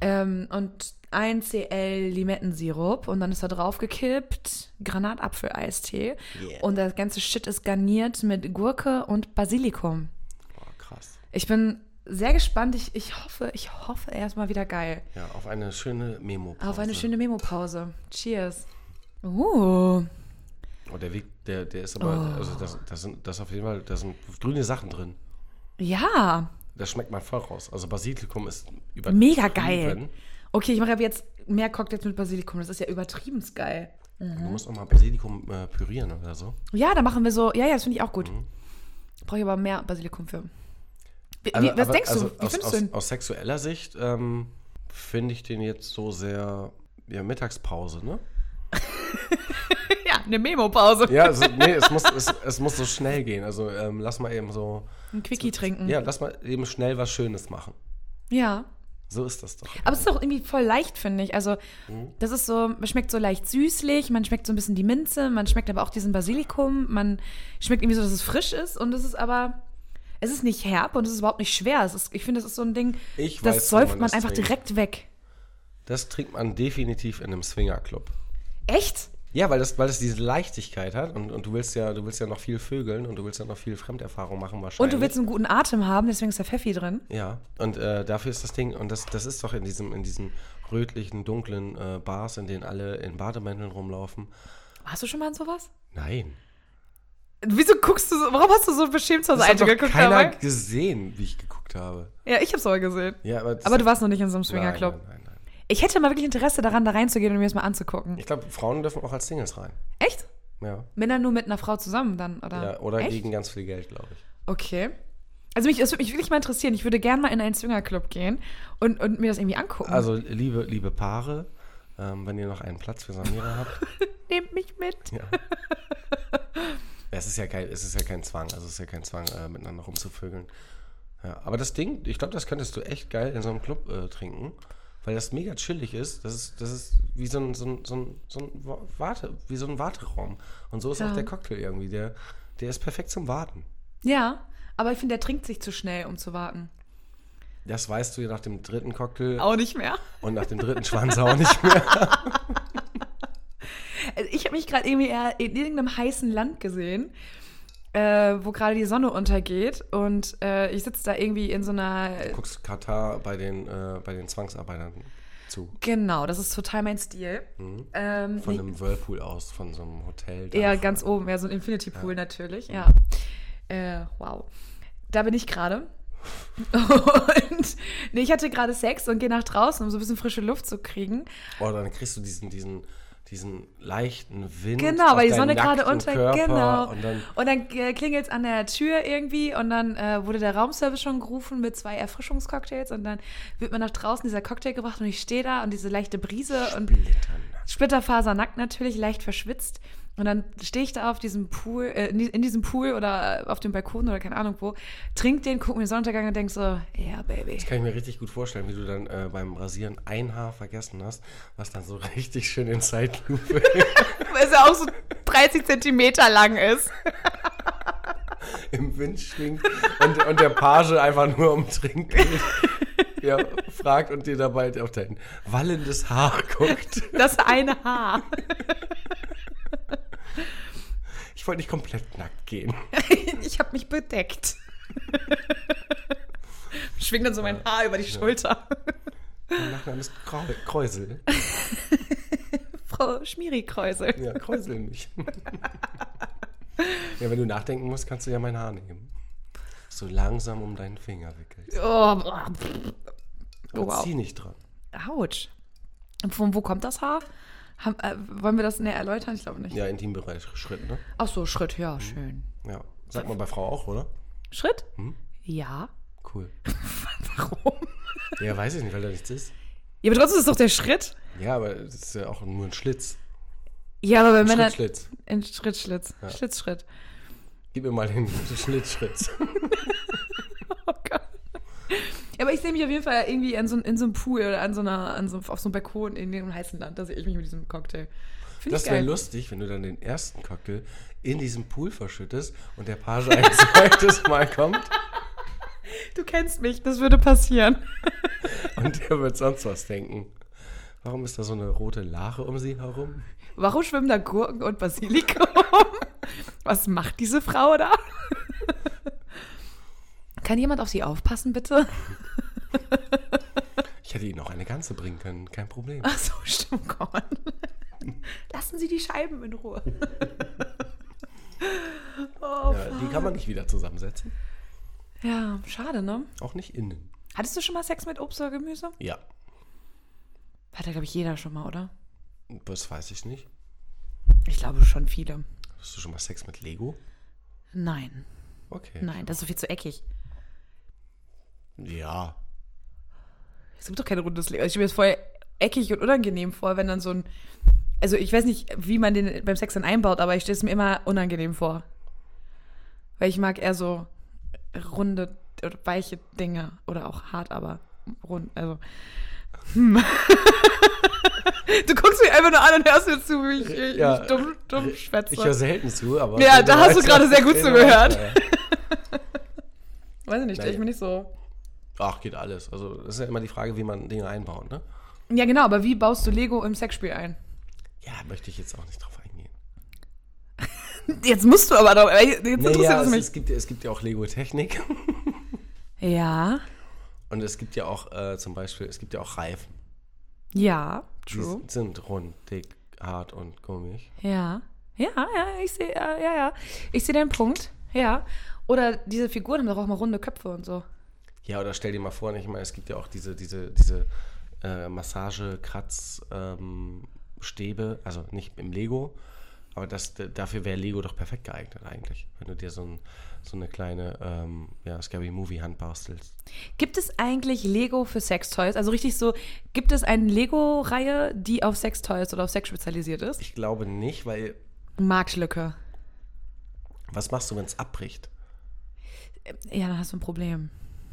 A: ähm, und 1CL Limettensirup und dann ist da drauf gekippt Granatapfeleistee
B: Yeah.
A: und das ganze Shit ist garniert mit Gurke und Basilikum.
B: Boah, krass.
A: Ich bin sehr gespannt. Ich, ich hoffe, ich hoffe, er ist mal wieder geil.
B: Ja, auf eine schöne Memo-Pause.
A: Auf eine schöne Memo-Pause. Cheers. Uh.
B: Oh, der Weg, der, der ist aber, also das, das sind, das auf jeden Fall, da sind grüne Sachen drin.
A: Ja,
B: Das schmeckt man voll raus. Also Basilikum ist übertrieben.
A: Mega geil. Okay, ich mache ab jetzt mehr Cocktails mit Basilikum. Das ist ja übertrieben geil.
B: Du musst auch mal Basilikum äh, pürieren oder so.
A: Ja, da machen wir so. Ja, ja, das finde ich auch gut. Brauche ich aber mehr Basilikum für. Wie, wie, was
B: Mhm. aber-
A: denkst
B: also
A: du? Wie
B: aus,
A: findest
B: aus,
A: du den?
B: aus sexueller Sicht ähm, finde ich den jetzt so sehr, ja, Mittagspause, ne?
A: Ja, eine Memo-Pause.
B: Ja, also, nee, es muss, es, es muss so schnell gehen. Also ähm, lass mal eben so,
A: Ein Quickie trinken.
B: ja, lass mal eben schnell was Schönes machen.
A: ja.
B: So ist das doch.
A: Aber es ist auch irgendwie voll leicht, finde ich. Also,
B: Mhm.
A: das ist so, man schmeckt so leicht süßlich, man schmeckt so ein bisschen die Minze, man schmeckt aber auch diesen Basilikum, man schmeckt irgendwie so, dass es frisch ist und es ist aber, es ist nicht herb und es ist überhaupt nicht schwer. Es ist, ich finde, das ist so ein Ding,
B: Ich
A: das
B: weiß,
A: säuft
B: man
A: man einfach
B: trinkt.
A: direkt weg.
B: Das trinkt man definitiv in einem Swingerclub.
A: Echt?
B: Ja, weil das, weil das diese Leichtigkeit hat und, und du willst ja, du willst ja noch viel vögeln und du willst ja noch viel Fremderfahrung machen wahrscheinlich.
A: Und du willst einen guten Atem haben, deswegen ist da Pfeffi drin.
B: Ja, und äh, dafür ist das Ding, und das, das ist doch in diesem, in diesen rötlichen, dunklen äh, Bars, in denen alle in Bademänteln rumlaufen.
A: Warst du schon mal in sowas?
B: Nein.
A: Wieso guckst du so, warum hast du so beschämt zur Seite geguckt
B: keiner
A: dabei?
B: gesehen, wie ich geguckt habe.
A: Ja, ich hab's aber gesehen.
B: Ja, aber
A: Aber du warst noch nicht in so einem Swingerclub.
B: Nein, nein, nein.
A: Ich hätte mal wirklich Interesse daran, da reinzugehen und mir das mal anzugucken.
B: Ich glaube, Frauen dürfen auch als Singles rein.
A: Echt?
B: Ja.
A: Männer nur mit einer Frau zusammen dann, oder?
B: ja oder
A: Echt?
B: gegen ganz viel Geld, glaube ich.
A: Okay. Also mich, es würde mich wirklich mal interessieren. Ich würde gerne mal in einen Swingerclub gehen und, und mir das irgendwie angucken.
B: Also, liebe, liebe Paare, ähm, wenn ihr noch einen Platz für Samira habt,
A: Nehmt mich mit.
B: ja. es, ist ja kein, es ist ja kein Zwang, also es ist ja kein Zwang, äh, miteinander rumzuvögeln. Ja, aber das Ding, ich glaube, das könntest du echt geil in so einem Club äh, trinken, weil das mega chillig ist. Das ist, das ist wie so ein, so ein, so ein, so ein Wa- Warte, wie so ein Warteraum. Und so ist
A: Ja.
B: auch der Cocktail irgendwie. Der, der ist perfekt zum Warten.
A: Ja, aber ich finde, der trinkt sich zu schnell, um zu warten.
B: Das weißt du ja nach dem dritten Cocktail
A: Auch nicht mehr.
B: und nach dem dritten Schwanz auch nicht mehr.
A: Also ich habe mich gerade irgendwie eher in irgendeinem heißen Land gesehen, äh, wo gerade die Sonne untergeht und äh, ich sitze da irgendwie in so einer.
B: Du guckst Katar bei den, äh, bei den Zwangsarbeitern zu.
A: Genau, das ist total mein Stil. Ähm,
B: Mhm. Von
A: nee,
B: einem Whirlpool aus, von so einem Hotel.
A: eher ganz oben, eher so ein Infinity Pool natürlich, ja. Äh, wow. Da bin ich gerade. Und nee, ich hatte gerade Sex und gehe nach draußen, um so ein bisschen frische Luft zu kriegen.
B: Oh, dann kriegst du diesen, diesen, diesen leichten Wind.
A: Genau, weil die Sonne gerade unter.
B: Körper
A: genau.
B: Und dann,
A: Und dann äh, klingelt es an der Tür irgendwie und dann äh, wurde der Raumservice schon gerufen mit zwei Erfrischungscocktails und dann wird mir nach draußen dieser Cocktail gebracht und ich stehe da und diese leichte Brise und. Splitterfasernackt natürlich, leicht verschwitzt. Und dann stehe ich da auf diesem Pool, äh, in die- in diesem Pool oder äh, auf dem Balkon oder keine Ahnung wo, trink den, guck mir den Sonnenuntergang und denk so, ja, yeah, Baby.
B: Das kann ich mir richtig gut vorstellen, wie du dann äh, beim Rasieren ein Haar vergessen hast, was dann so richtig schön in Zeitlupe
A: Weil es ja auch so 30 Zentimeter lang ist.
B: im Wind schwingt und, und der Page einfach nur um Trinkgeld ja, fragt und dir dabei auf dein wallendes Haar guckt.
A: Das eine Haar.
B: Ich wollte nicht komplett nackt gehen.
A: Ich habe mich bedeckt. Schwing dann so mein Haar über die Schulter.
B: Mein Nachname ist Krau Kreusel.
A: Frau Schmierikreusel.
B: Ja, Kreusel mich. ja, wenn du nachdenken musst, kannst du ja mein Haar nehmen. So langsam um deinen Finger wickelst.
A: Oh.
B: Aber
A: wow.
B: zieh nicht dran.
A: Autsch. Von wo kommt das Haar? Haben, äh, wollen wir das näher erläutern? Ich glaube nicht.
B: Ja, Intimbereich, Schritt, ne?
A: Ach so, Schritt, ja, schön.
B: Ja. Sagt man bei Frau auch, oder?
A: Schritt? Ja.
B: Cool.
A: Warum?
B: Ja, weiß ich nicht, weil da nichts ist.
A: Ja, aber trotzdem ist es doch der Schritt.
B: Ja, aber das ist ja auch nur ein Schlitz.
A: Ja, aber wenn
B: Ein
A: Männer.
B: Schritt, Schlitz.
A: Ein Schritt, Schlitz. Schlitz, Schritt.
B: Gib mir mal den Schlitzschritt.
A: Ja, aber ich sehe mich auf jeden Fall irgendwie in so, in so einem Pool oder an so einer, an so, auf so einem Balkon in dem heißen Land. Da sehe ich mich mit diesem Cocktail. Finde ich
B: Das wäre lustig, wenn du dann den ersten Cocktail in diesem Pool verschüttest und der Page ein zweites Mal kommt
A: Du kennst mich, das würde passieren.
B: und der wird sonst was denken. Warum ist da so eine rote Lache um sie herum?
A: Warum schwimmen da Gurken und Basilikum? Was macht diese Frau da? Kann jemand auf sie aufpassen, bitte?
B: Ich hätte ihnen auch eine ganze bringen können, kein Problem.
A: Ach so, stimmt, Gott. Lassen Sie die Scheiben in Ruhe. Oh,
B: Ja, die kann man nicht wieder zusammensetzen.
A: ja, schade, ne?
B: Auch nicht innen.
A: Hattest du schon mal Sex mit Obst oder Gemüse?
B: Ja,
A: Hat ja, glaube ich, jeder schon mal, oder?
B: das weiß ich nicht.
A: Ich glaube schon viele.
B: Hast du schon mal Sex mit Lego?
A: Nein,
B: Okay.
A: nein, das ist so viel zu eckig.
B: Ja.
A: Es gibt doch kein rundes Leben. Also ich stelle mir das voll eckig und unangenehm vor, wenn dann so ein. Also ich weiß nicht, wie man den beim Sex dann einbaut, aber ich stelle es mir immer unangenehm vor. Weil ich mag eher so runde oder weiche Dinge. Oder auch hart, aber rund. Also. Hm. du guckst mich einfach nur an und hörst mir zu, wie ich, ich
B: Ja.
A: dumm, dumm schwätze.
B: Ich höre selten zu, aber.
A: Ja, da hast du gerade sehr gut zugehört.
B: ja.
A: weiß ich nicht, stelle ich mir nicht so.
B: Ach, geht alles. Also, das ist ja immer die Frage, wie man Dinge einbaut, ne?
A: Ja, genau, aber wie baust du Lego im Sexspiel ein?
B: Ja, möchte ich jetzt auch nicht drauf eingehen.
A: Jetzt musst du aber doch. Jetzt interessiert
B: Naja,
A: es
B: es,
A: mich.
B: es, gibt, es gibt ja auch Lego-Technik.
A: Ja,
B: Und es gibt ja auch äh, zum Beispiel, es gibt ja auch Reifen.
A: ja,
B: Die
A: true.
B: sind rund, dick, hart und gummig.
A: Ja, ja, ja, ich sehe, ja, ja, ja. Ich sehe deinen Punkt, ja. Oder diese Figuren haben doch auch mal runde Köpfe und so.
B: Ja, oder stell dir mal vor, ich meine, es gibt ja auch diese, diese, diese äh, Massage-Kratz-Stäbe, also nicht im Lego, aber das, dafür wäre Lego doch perfekt geeignet eigentlich, wenn du dir so, ein, so eine kleine ähm, ja, Scary Movie Hand bastelst.
A: Gibt es eigentlich Lego für Sextoys? Also richtig so, gibt es eine Lego-Reihe, die auf Sextoys oder auf Sex spezialisiert ist?
B: Ich glaube nicht, weil
A: Marktlücke.
B: was machst du, wenn es abbricht?
A: Ja, dann hast du ein Problem.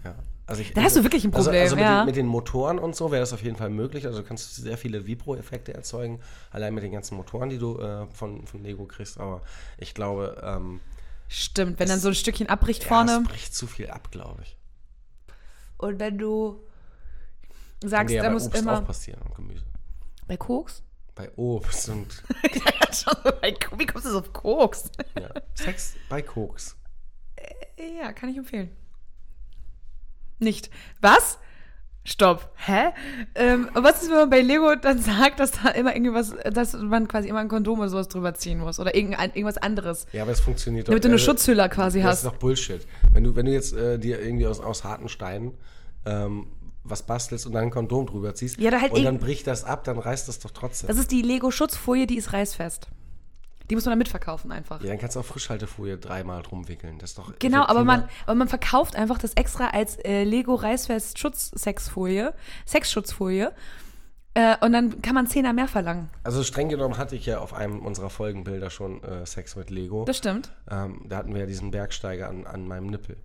B: Ja. Also ich,
A: Da hast du wirklich ein
B: Also,
A: Problem,
B: also mit,
A: ja.
B: den, mit den Motoren und so wäre das auf jeden Fall möglich. Also du kannst sehr viele Vibro-Effekte erzeugen, allein mit den ganzen Motoren, die du äh, von, von Lego kriegst. Aber ich glaube, ähm,
A: Stimmt, wenn dann so ein Stückchen abbricht
B: ja,
A: vorne.
B: es bricht zu viel ab, glaube ich.
A: Und wenn du sagst,
B: dir ja
A: da
B: bei
A: muss
B: Obst
A: immer.
B: auch passieren und Gemüse.
A: Bei Koks?
B: Bei Obst und
A: ja, schon so bei. Wie kommst du so auf Koks?
B: ja. Sex bei Koks.
A: Ja, kann ich empfehlen. Nicht. Was? Stopp. Hä? Ähm, und was ist, wenn man bei Lego dann sagt, dass da immer irgendwas, dass man quasi immer ein Kondom oder sowas drüber ziehen muss oder irgendein, irgendwas anderes?
B: Ja, aber es funktioniert
A: Damit du eine
B: also,
A: Schutzhülle quasi
B: Das
A: hast.
B: ist doch Bullshit. Wenn du, wenn du jetzt äh, dir irgendwie aus, aus harten Steinen ähm, was bastelst und dann ein Kondom drüber ziehst
A: Ja, da halt
B: und dann bricht das ab, dann reißt das doch trotzdem.
A: Das ist die Lego-Schutzfolie, die ist reißfest. Die muss man dann mitverkaufen einfach.
B: ja, dann kannst du auch Frischhaltefolie dreimal drum wickeln. Das ist doch
A: Genau, aber man, aber man verkauft einfach das extra als äh, Lego Reißfest Schutzsexfolie, Sexschutzfolie. Äh, und dann kann man Zehner mehr verlangen.
B: Also streng genommen hatte ich ja auf einem unserer Folgenbilder schon äh, Sex mit Lego.
A: Das stimmt.
B: Ähm, da hatten wir ja diesen Bergsteiger an, an meinem Nippel.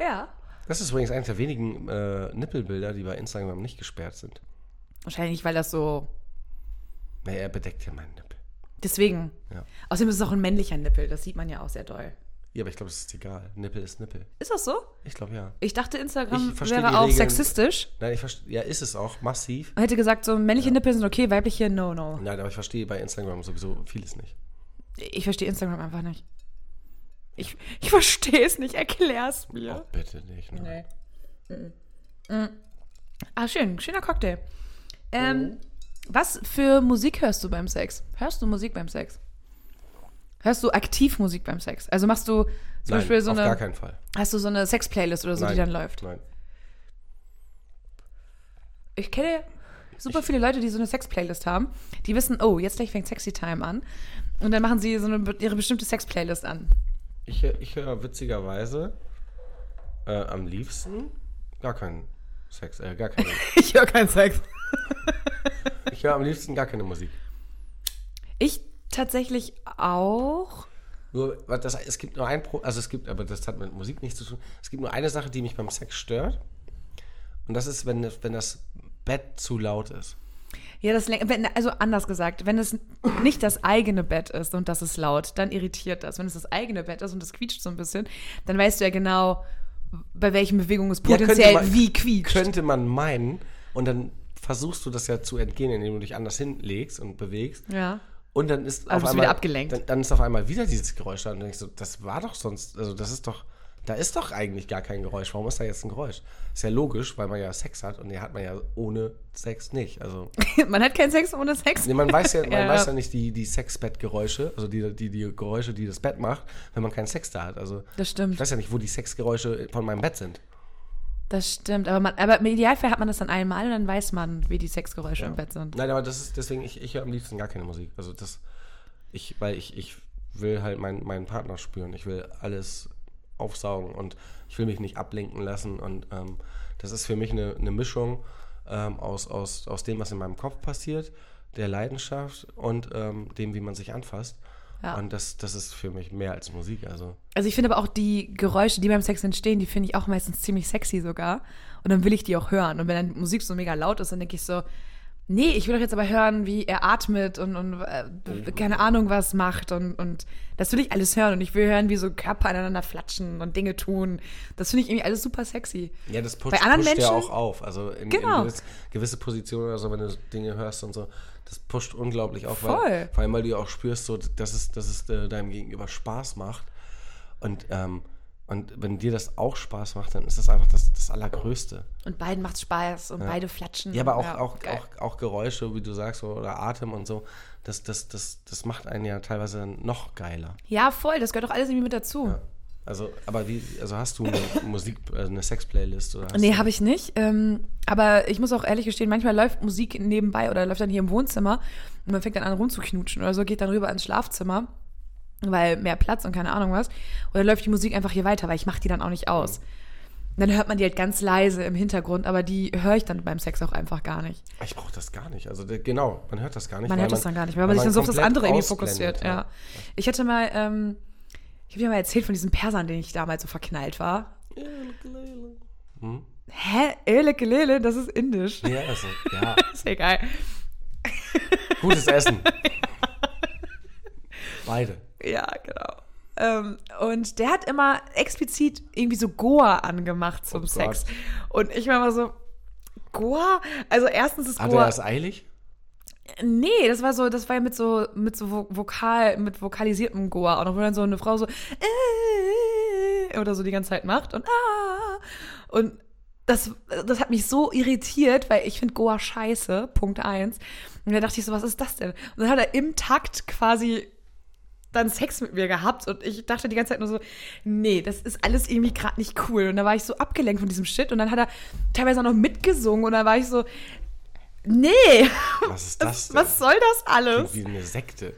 A: Ja.
B: Das ist übrigens eines der wenigen äh, Nippelbilder, die bei Instagram nicht gesperrt sind.
A: Wahrscheinlich, weil das so.
B: Naja, er bedeckt ja meinen Nippel.
A: Deswegen.
B: Ja.
A: Außerdem ist es auch ein männlicher Nippel. Das sieht man ja auch sehr doll.
B: Ja, aber ich glaube, es ist egal. Nippel ist Nippel.
A: Ist das so?
B: Ich glaube ja.
A: Ich dachte, Instagram
B: Ich
A: wäre auch
B: Regeln.
A: sexistisch.
B: Nein, ich verstehe. Ja, ist es auch. Massiv.
A: Man hätte gesagt, so männliche Nippel sind okay, weibliche no, no.
B: Nein, aber ich verstehe bei Instagram sowieso vieles nicht.
A: Ich verstehe Instagram einfach nicht. Ich, ich verstehe es nicht, erklär's
B: Oh,
A: mir.
B: bitte nicht. Ne?
A: Ah, schön. Schöner Cocktail. Ähm,
B: Mhm.
A: Was für Musik hörst du beim Sex? Hörst du Musik beim Sex? Hörst du aktiv Musik beim Sex? Also machst du zum
B: Nein,
A: Beispiel so
B: auf
A: eine.
B: gar keinen Fall.
A: Hast du so eine Sex-Playlist oder so,
B: Nein,
A: die dann läuft?
B: Nein.
A: Ich kenne super viele Leute, die so eine Sex-Playlist haben. Die wissen, oh, jetzt gleich fängt Sexy Time an. Und dann machen sie so eine, ihre bestimmte Sex-Playlist an.
B: Ich, ich höre witzigerweise äh, am liebsten gar keinen Sex, äh, gar keine.
A: Ich höre keinen Sex.
B: ich höre am liebsten gar keine Musik.
A: Ich tatsächlich auch.
B: Nur, das, es gibt nur ein Pro, also es gibt, aber das hat mit Musik nichts zu tun. Es gibt nur eine Sache, die mich beim Sex stört. Und das ist, wenn, wenn das Bett zu laut ist.
A: Ja, das, wenn, also anders gesagt, wenn es nicht das eigene Bett ist und das ist laut, dann irritiert das. Wenn es das eigene Bett ist und es quietscht so ein bisschen, dann weißt du ja genau, bei welchen Bewegungen es
B: Ja,
A: potenziell
B: man-
A: wie quietscht.
B: Könnte man meinen. Und dann versuchst du das ja zu entgehen, indem du dich anders hinlegst und bewegst.
A: Ja.
B: Und dann ist
A: Aber
B: auf einmal
A: wieder abgelenkt.
B: Dann, dann ist auf einmal wieder dieses Geräusch da und denkst so, das war doch sonst, also das ist doch, da ist doch eigentlich gar kein Geräusch. Warum ist da jetzt ein Geräusch? Ist ja logisch, weil man ja Sex hat und den hat man ja ohne Sex nicht. Also
A: Man hat keinen Sex ohne Sex.
B: nee, man weiß ja, man
A: Ja.
B: weiß ja nicht die, die Sexbettgeräusche, also die, die, die Geräusche, die das Bett macht, wenn man keinen Sex da hat. Also
A: Das
B: ich
A: stimmt.
B: weiß ja nicht, wo die Sexgeräusche von meinem Bett sind.
A: Das stimmt. Aber, man, aber im Idealfall hat man das dann einmal und dann weiß man, wie die Sexgeräusche im Bett sind.
B: Nein, aber das ist deswegen, ich, ich höre am liebsten gar keine Musik. Also das, ich, weil ich, ich will halt meinen, meinen Partner spüren. Ich will alles aufsaugen und ich will mich nicht ablenken lassen. Und ähm, das ist für mich eine, eine Mischung ähm, aus, aus, aus dem, was in meinem Kopf passiert, der Leidenschaft und ähm, dem, wie man sich anfasst.
A: Ja.
B: Und das, das ist für mich mehr als Musik. Also
A: Also ich finde aber auch die Geräusche, die beim Sex entstehen, die finde ich auch meistens ziemlich sexy sogar. Und dann will ich die auch hören. Und wenn dann Musik so mega laut ist, dann denke ich so, nee, ich will doch jetzt aber hören, wie er atmet und, und äh, keine Ahnung was macht. Und, und das will ich alles hören. Und ich will hören, wie so Körper aneinander flatschen und Dinge tun. Das finde ich irgendwie alles super sexy.
B: Ja, das pusht,
A: Bei anderen
B: pusht ja
A: Menschen-
B: auch auf. Also in,
A: Genau.
B: in gewisse, gewisse Positionen oder so, wenn du Dinge hörst und so, das pusht unglaublich auf.
A: Voll.
B: Weil, vor allem, weil du ja auch spürst, so, dass es, dass es äh, deinem Gegenüber Spaß macht. Und, ähm, und wenn dir das auch Spaß macht, dann ist das einfach das, das Allergrößte.
A: Und beiden macht's Spaß und beide flatschen.
B: Ja, aber auch, auch,
A: geil.
B: auch, auch Geräusche, wie du sagst, oder Atem und so, das, das, das, das macht einen ja teilweise noch geiler.
A: Ja, voll, das gehört doch alles irgendwie mit dazu.
B: Ja. Also, aber wie, also hast du eine Musik, also eine Sex-Playlist oder
A: Nee, habe ich nicht. Ähm, aber ich muss auch ehrlich gestehen, manchmal läuft Musik nebenbei oder läuft dann hier im Wohnzimmer und man fängt dann an rumzuknutschen oder so, geht dann rüber ins Schlafzimmer, weil mehr Platz und keine Ahnung was. Oder läuft die Musik einfach hier weiter, weil ich mache die dann auch nicht aus. Dann hört man die halt ganz leise im Hintergrund, aber die höre ich dann beim Sex auch einfach gar nicht.
B: Ich brauche das gar nicht. Also genau, man hört das gar nicht.
A: Man
B: weil
A: hört das dann gar nicht, weil man sich dann so auf das andere irgendwie fokussiert. Ja. Ich hatte mal, ähm, ich habe dir mal erzählt von diesem Persern, den ich damals so verknallt war.
B: Hm?
A: Hä? Elekelele, das ist indisch.
B: Ja, also, ja,
A: ist egal.
B: gutes Essen. Beide.
A: Ja, genau. Ähm, und der hat immer explizit irgendwie so Goa angemacht zum
B: Oh
A: Sex. Und ich war immer so, Goa? Also erstens ist
B: Hat
A: Goa.
B: er das eilig?
A: Nee, das war so, das war ja mit so, mit so Vo- Vokal, mit vokalisiertem Goa. Und wo dann so eine Frau so äh, oder so die ganze Zeit macht und ah. Und das, das hat mich so irritiert, weil ich finde Goa scheiße, Punkt eins. Und da dachte ich so, was ist das denn? Und dann hat er im Takt quasi dann Sex mit mir gehabt und ich dachte die ganze Zeit nur so, nee, das ist alles irgendwie gerade nicht cool. Und da war ich so abgelenkt von diesem Shit und dann hat er teilweise auch noch mitgesungen und da war ich so, nee,
B: Was ist das denn?
A: was soll das alles?
B: Wie eine Sekte.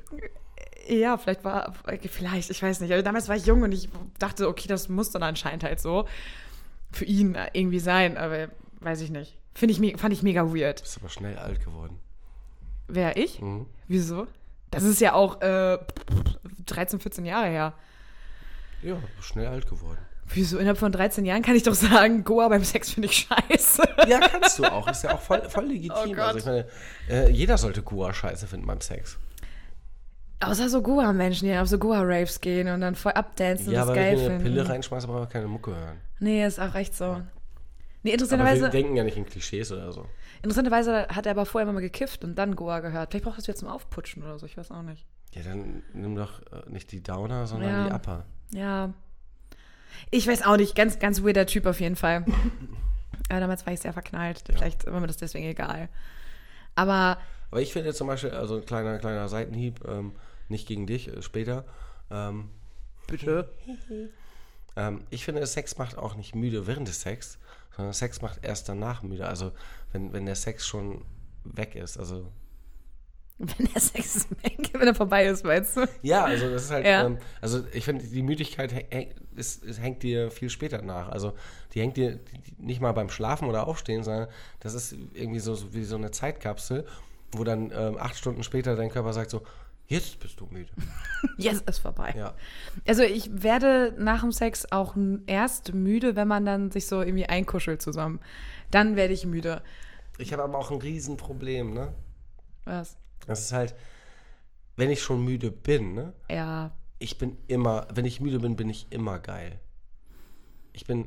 A: Ja, vielleicht war, vielleicht, ich weiß nicht. Aber damals war ich jung und ich dachte, okay, das muss dann anscheinend halt so für ihn irgendwie sein, aber weiß ich nicht. Finde ich, fand ich mega weird.
B: Bist aber schnell alt geworden.
A: Wer ich?
B: Mhm.
A: Wieso? Das ist ja auch äh, 13, 14 Jahre her.
B: Ja, schnell alt geworden.
A: Wieso? Innerhalb von 13 Jahren kann ich doch sagen, Goa beim Sex finde ich scheiße.
B: Ja, kannst du auch. Ist ja auch voll, voll legitim.
A: Oh
B: also ich meine, äh, jeder sollte Gua scheiße finden beim Sex.
A: Außer so Goa-Menschen, die auf so Goa-Raves gehen und dann voll abdancen und
B: ja,
A: das
B: aber
A: geil
B: wenn ich eine
A: finden.
B: Pille reinschmeiße, brauche ich keine Mucke hören.
A: Nee, ist auch echt so. Nee,
B: Aber wir
A: interessanterweise,
B: denken ja nicht in Klischees oder so.
A: interessanterweise hat er aber vorher immer mal gekifft und dann Goa gehört. Vielleicht braucht er es jetzt zum Aufputschen oder so, ich weiß auch nicht.
B: Ja, dann nimm doch äh, nicht die Downer, sondern
A: Ja.
B: die Upper.
A: Ja. Ich weiß auch nicht, ganz, ganz weirder Typ auf jeden Fall. Aber damals war ich sehr verknallt. Vielleicht war mir das deswegen egal. Aber
B: Aber ich finde zum Beispiel, also ein kleiner, kleiner Seitenhieb, ähm, nicht gegen dich, äh, später. Ähm,
A: bitte.
B: ähm, ich finde, Sex macht auch nicht müde während des Sex, sondern Sex macht erst danach müde. Also wenn, wenn der Sex schon weg ist. Also
A: Wenn der Sex ist wenn er vorbei ist, meinst du?
B: Ja, also das ist halt,
A: Ja.
B: ähm, also ich finde, die Müdigkeit häng- ist, ist, hängt dir viel später nach. Also die hängt dir nicht mal beim Schlafen oder Aufstehen, sondern das ist irgendwie so, so wie so eine Zeitkapsel, wo dann ähm, acht Stunden später dein Körper sagt so, jetzt bist du müde.
A: Yes, ist vorbei.
B: Ja.
A: Also ich werde nach dem Sex auch erst müde, wenn man dann sich so irgendwie einkuschelt zusammen. Dann werde ich müde.
B: Ich habe aber auch ein Riesenproblem, ne?
A: Was?
B: Das ist halt, wenn ich schon müde bin, ne?
A: Ja.
B: ich bin immer, wenn ich müde bin, bin ich immer geil. Ich bin,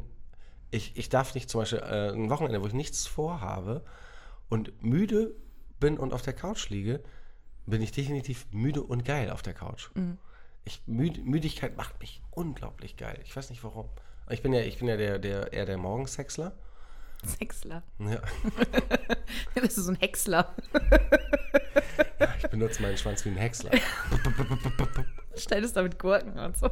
B: ich, ich darf nicht zum Beispiel äh, ein Wochenende, wo ich nichts vorhabe und müde bin und auf der Couch liege, bin ich definitiv müde und geil auf der Couch. Ich, Müd, Müdigkeit macht mich unglaublich geil. Ich weiß nicht warum. Ich bin ja, ich bin ja der, der, eher der Morgensexler.
A: Sexler.
B: Ja.
A: Das ist so ein Häcksler.
B: Ich benutze meinen Schwanz wie ein Häcksler.
A: Schneidest da mit Gurken und so.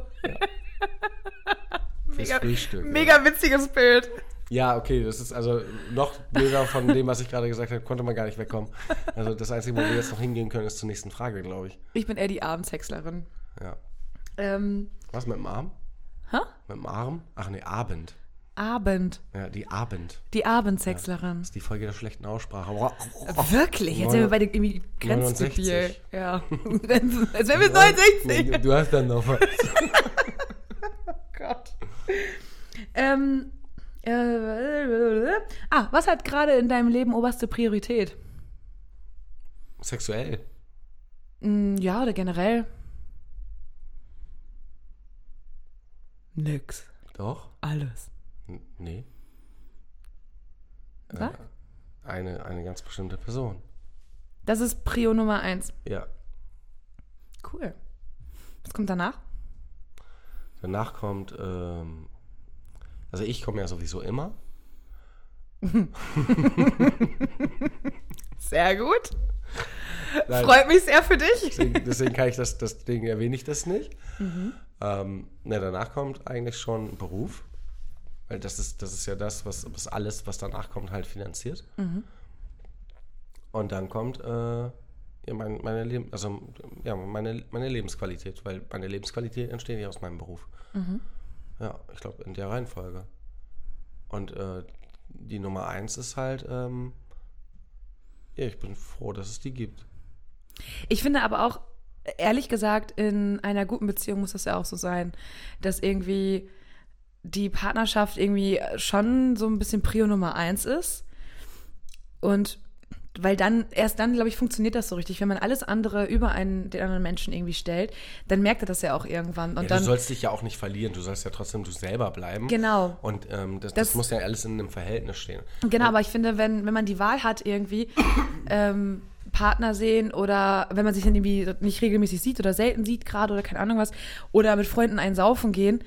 B: Fürs
A: Mega,
B: Frühstück. ja.
A: mega witziges Bild.
B: Ja, okay, das ist also noch blöder von dem, was ich gerade gesagt habe, konnte man gar nicht wegkommen. Also das Einzige, wo wir jetzt noch hingehen können, ist zur nächsten Frage, glaube ich.
A: Ich bin eher die Abendshäckslerin.
B: Ja.
A: Ähm,
B: Was mit dem Arm?
A: hä?
B: Mit dem Arm? Ach nee, Abend.
A: Abend.
B: Ja, die Abend.
A: Die Abendshäckslerin.
B: Das ist die Folge der schlechten Aussprache.
A: Wirklich? Jetzt sind wir bei den irgendwie grenzdebil.
B: 69.
A: Ja. Jetzt wären wir 69.
B: Nee, du hast dann noch was.
A: Gott. Ähm, äh, ah, was hat gerade in deinem Leben oberste Priorität?
B: Sexuell.
A: Mm, ja, oder generell? Nix.
B: Doch?
A: Alles.
B: Nee.
A: Sag.
B: Eine, eine ganz bestimmte Person.
A: Das ist Prio Nummer eins.
B: Ja.
A: Cool. Was kommt danach?
B: Danach kommt, ähm, also ich komme ja sowieso immer.
A: Sehr gut.
B: Nein.
A: Freut mich sehr für dich.
B: Deswegen, deswegen kann ich das, deswegen erwähne ich das nicht. Ähm, na, danach kommt eigentlich schon Beruf. Weil das ist, das ist ja das, was, was alles, was danach kommt, halt finanziert. Und dann kommt äh, ja, mein, meine, Leben, also, ja, meine, meine Lebensqualität, weil meine Lebensqualität entsteht ja aus meinem Beruf. Ja, ich glaube in der Reihenfolge. Und äh, die Nummer eins ist halt, ähm, ja, ich bin froh, dass es die gibt.
A: Ich finde aber auch, ehrlich gesagt, in einer guten Beziehung muss das ja auch so sein, dass irgendwie die Partnerschaft irgendwie schon so ein bisschen Prio Nummer eins ist. Und weil dann, erst dann, glaube ich, funktioniert das so richtig. Wenn man alles andere über einen, den anderen Menschen irgendwie stellt, dann merkt er das ja auch irgendwann. Und
B: Ja,
A: dann,
B: du sollst dich ja auch nicht verlieren, du sollst ja trotzdem du selber bleiben.
A: Genau.
B: Und ähm, das, das,
A: Das-
B: muss ja alles in einem Verhältnis stehen.
A: Genau, aber ich finde, wenn, wenn man die Wahl hat, irgendwie ähm, Partner sehen oder wenn man sich dann irgendwie nicht regelmäßig sieht oder selten sieht gerade oder keine Ahnung was, oder mit Freunden einen saufen gehen,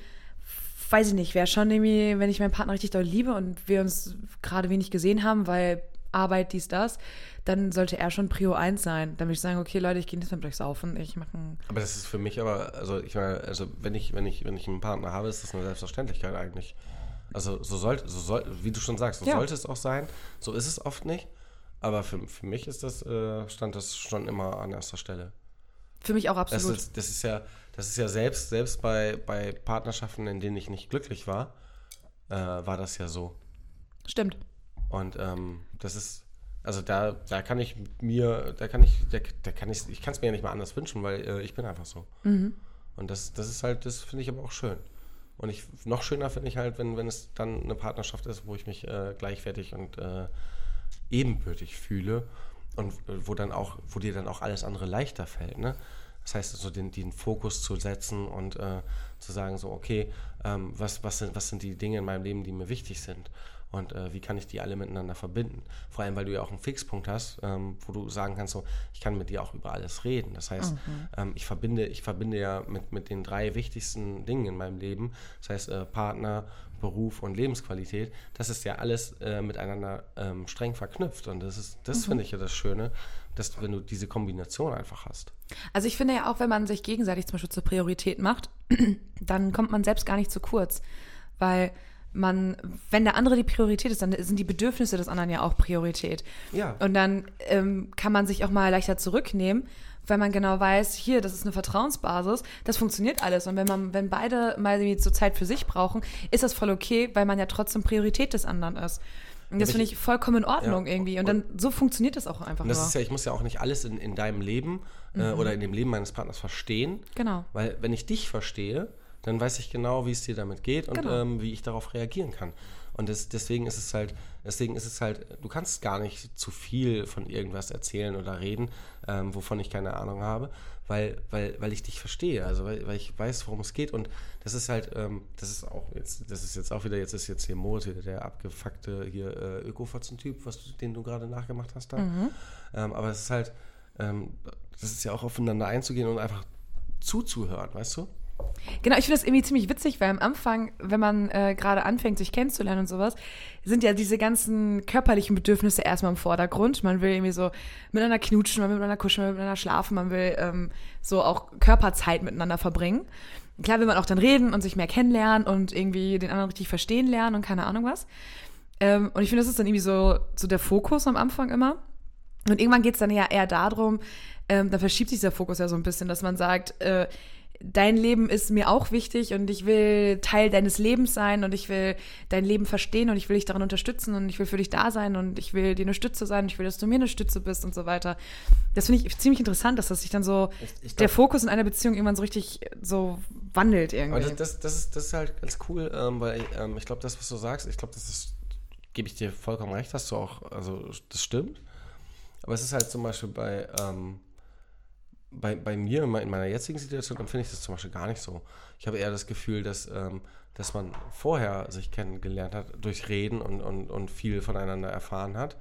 A: weiß ich nicht, wäre schon irgendwie, wenn ich meinen Partner richtig doll liebe und wir uns gerade wenig gesehen haben, weil Arbeit, dies, das, dann sollte er schon Prio 1 sein. Dann würde ich sagen, okay, Leute, ich gehe nicht mit euch saufen, ich mache ein
B: Aber das ist für mich aber, also ich meine, also wenn ich, wenn ich, wenn ich einen Partner habe, ist das eine Selbstverständlichkeit eigentlich. Also so sollte, so soll, wie du schon sagst, so
A: Ja.
B: sollte es auch sein. So ist es oft nicht. Aber für, für mich ist das, äh, stand das schon immer an erster Stelle.
A: Für mich auch
B: Das
A: absolut.
B: ist, das ist ja, das ist ja selbst, selbst bei, bei Partnerschaften, in denen ich nicht glücklich war, äh, war das ja so.
A: Stimmt.
B: Und ähm, das ist, also da, da kann ich mir, da kann ich, da, da kann ich, ich kann es mir ja nicht mal anders wünschen, weil äh, ich bin einfach so. Und das, das ist halt, das finde ich aber auch schön. Und ich, noch schöner finde ich halt, wenn, wenn es dann eine Partnerschaft ist, wo ich mich äh, gleichwertig und äh, ebenbürtig fühle und äh, wo dann auch, wo dir dann auch alles andere leichter fällt, ne? Das heißt, so den, den Fokus zu setzen und äh, zu sagen, so, okay, ähm, was, was, sind, was sind die Dinge in meinem Leben, die mir wichtig sind? Und äh, wie kann ich die alle miteinander verbinden? Vor allem, weil du ja auch einen Fixpunkt hast, ähm, wo du sagen kannst, so, ich kann mit dir auch über alles reden. Das heißt, ähm, ich, verbinde, ich verbinde ja mit, mit den drei wichtigsten Dingen in meinem Leben, das heißt äh, Partner, Beruf und Lebensqualität, das ist ja alles äh, miteinander ähm, streng verknüpft. Und das ist, das finde ich ja das Schöne, dass wenn du diese Kombination einfach hast.
A: Also ich finde ja auch, wenn man sich gegenseitig zum Beispiel zur Priorität macht, dann kommt man selbst gar nicht zu kurz. Weil man, wenn der andere die Priorität ist, dann sind die Bedürfnisse des anderen ja auch Priorität.
B: Ja.
A: Und dann ähm, kann man sich auch mal leichter zurücknehmen, weil man genau weiß, hier, das ist eine Vertrauensbasis, das funktioniert alles. Und wenn man, wenn beide mal zur Zeit für sich brauchen, ist das voll okay, weil man ja trotzdem Priorität des anderen ist. Und das finde
B: ich-
A: vollkommen in Ordnung
B: Ja.
A: irgendwie. Und dann so funktioniert das auch einfach
B: Und das
A: nur.
B: ist ja, ich muss ja auch nicht alles in, in deinem Leben äh, oder in dem Leben meines Partners verstehen.
A: Genau.
B: Weil wenn ich dich verstehe, dann weiß ich genau, wie es dir damit geht und
A: Genau.
B: ähm, wie ich darauf reagieren kann. Und das, deswegen ist es halt, deswegen ist es halt, du kannst gar nicht zu viel von irgendwas erzählen oder reden, ähm, wovon ich keine Ahnung habe, weil, weil, weil ich dich verstehe, also weil, weil ich weiß, worum es geht. Und das ist halt, ähm, das ist auch jetzt, das ist jetzt auch wieder, jetzt ist jetzt hier Moritz wieder der abgefuckte hier äh, Ökofotzen-Typ, was du, den du gerade nachgemacht hast da. Ähm, aber es ist halt, ähm, das ist ja auch aufeinander einzugehen und einfach zuzuhören, weißt du?
A: Genau, ich finde das irgendwie ziemlich witzig, weil am Anfang, wenn man äh, gerade anfängt, sich kennenzulernen und sowas, sind ja diese ganzen körperlichen Bedürfnisse erstmal im Vordergrund. Man will irgendwie so miteinander knutschen, man will miteinander kuscheln, man will miteinander schlafen, man will ähm, so auch Körperzeit miteinander verbringen. Klar will man auch dann reden und sich mehr kennenlernen und irgendwie den anderen richtig verstehen lernen und keine Ahnung was. Ähm, und ich finde, das ist dann irgendwie so, so der Fokus am Anfang immer. Und irgendwann geht es dann ja eher darum, ähm, da verschiebt sich der Fokus ja so ein bisschen, dass man sagt, äh, dein Leben ist mir auch wichtig und ich will Teil deines Lebens sein und ich will dein Leben verstehen und ich will dich daran unterstützen und ich will für dich da sein und ich will dir eine Stütze sein und ich will, dass du mir eine Stütze bist und so weiter. Das finde ich ziemlich interessant, dass das sich dann so,
B: Ich- ich
A: der
B: glaub-
A: Fokus in einer Beziehung irgendwann so richtig so wandelt irgendwie.
B: Aber das, das, das, ist, das ist halt ganz cool, ähm, weil ähm, ich glaube, das, was du sagst, ich glaube, das ist, gebe ich dir vollkommen recht, hast du auch, also das stimmt. Aber es ist halt zum Beispiel bei, ähm, bei, bei mir in me- in meiner jetzigen Situation empfinde ich das zum Beispiel gar nicht so. Ich habe eher das Gefühl, dass, ähm, dass man vorher sich kennengelernt hat durch Reden und, und, und viel voneinander erfahren hat.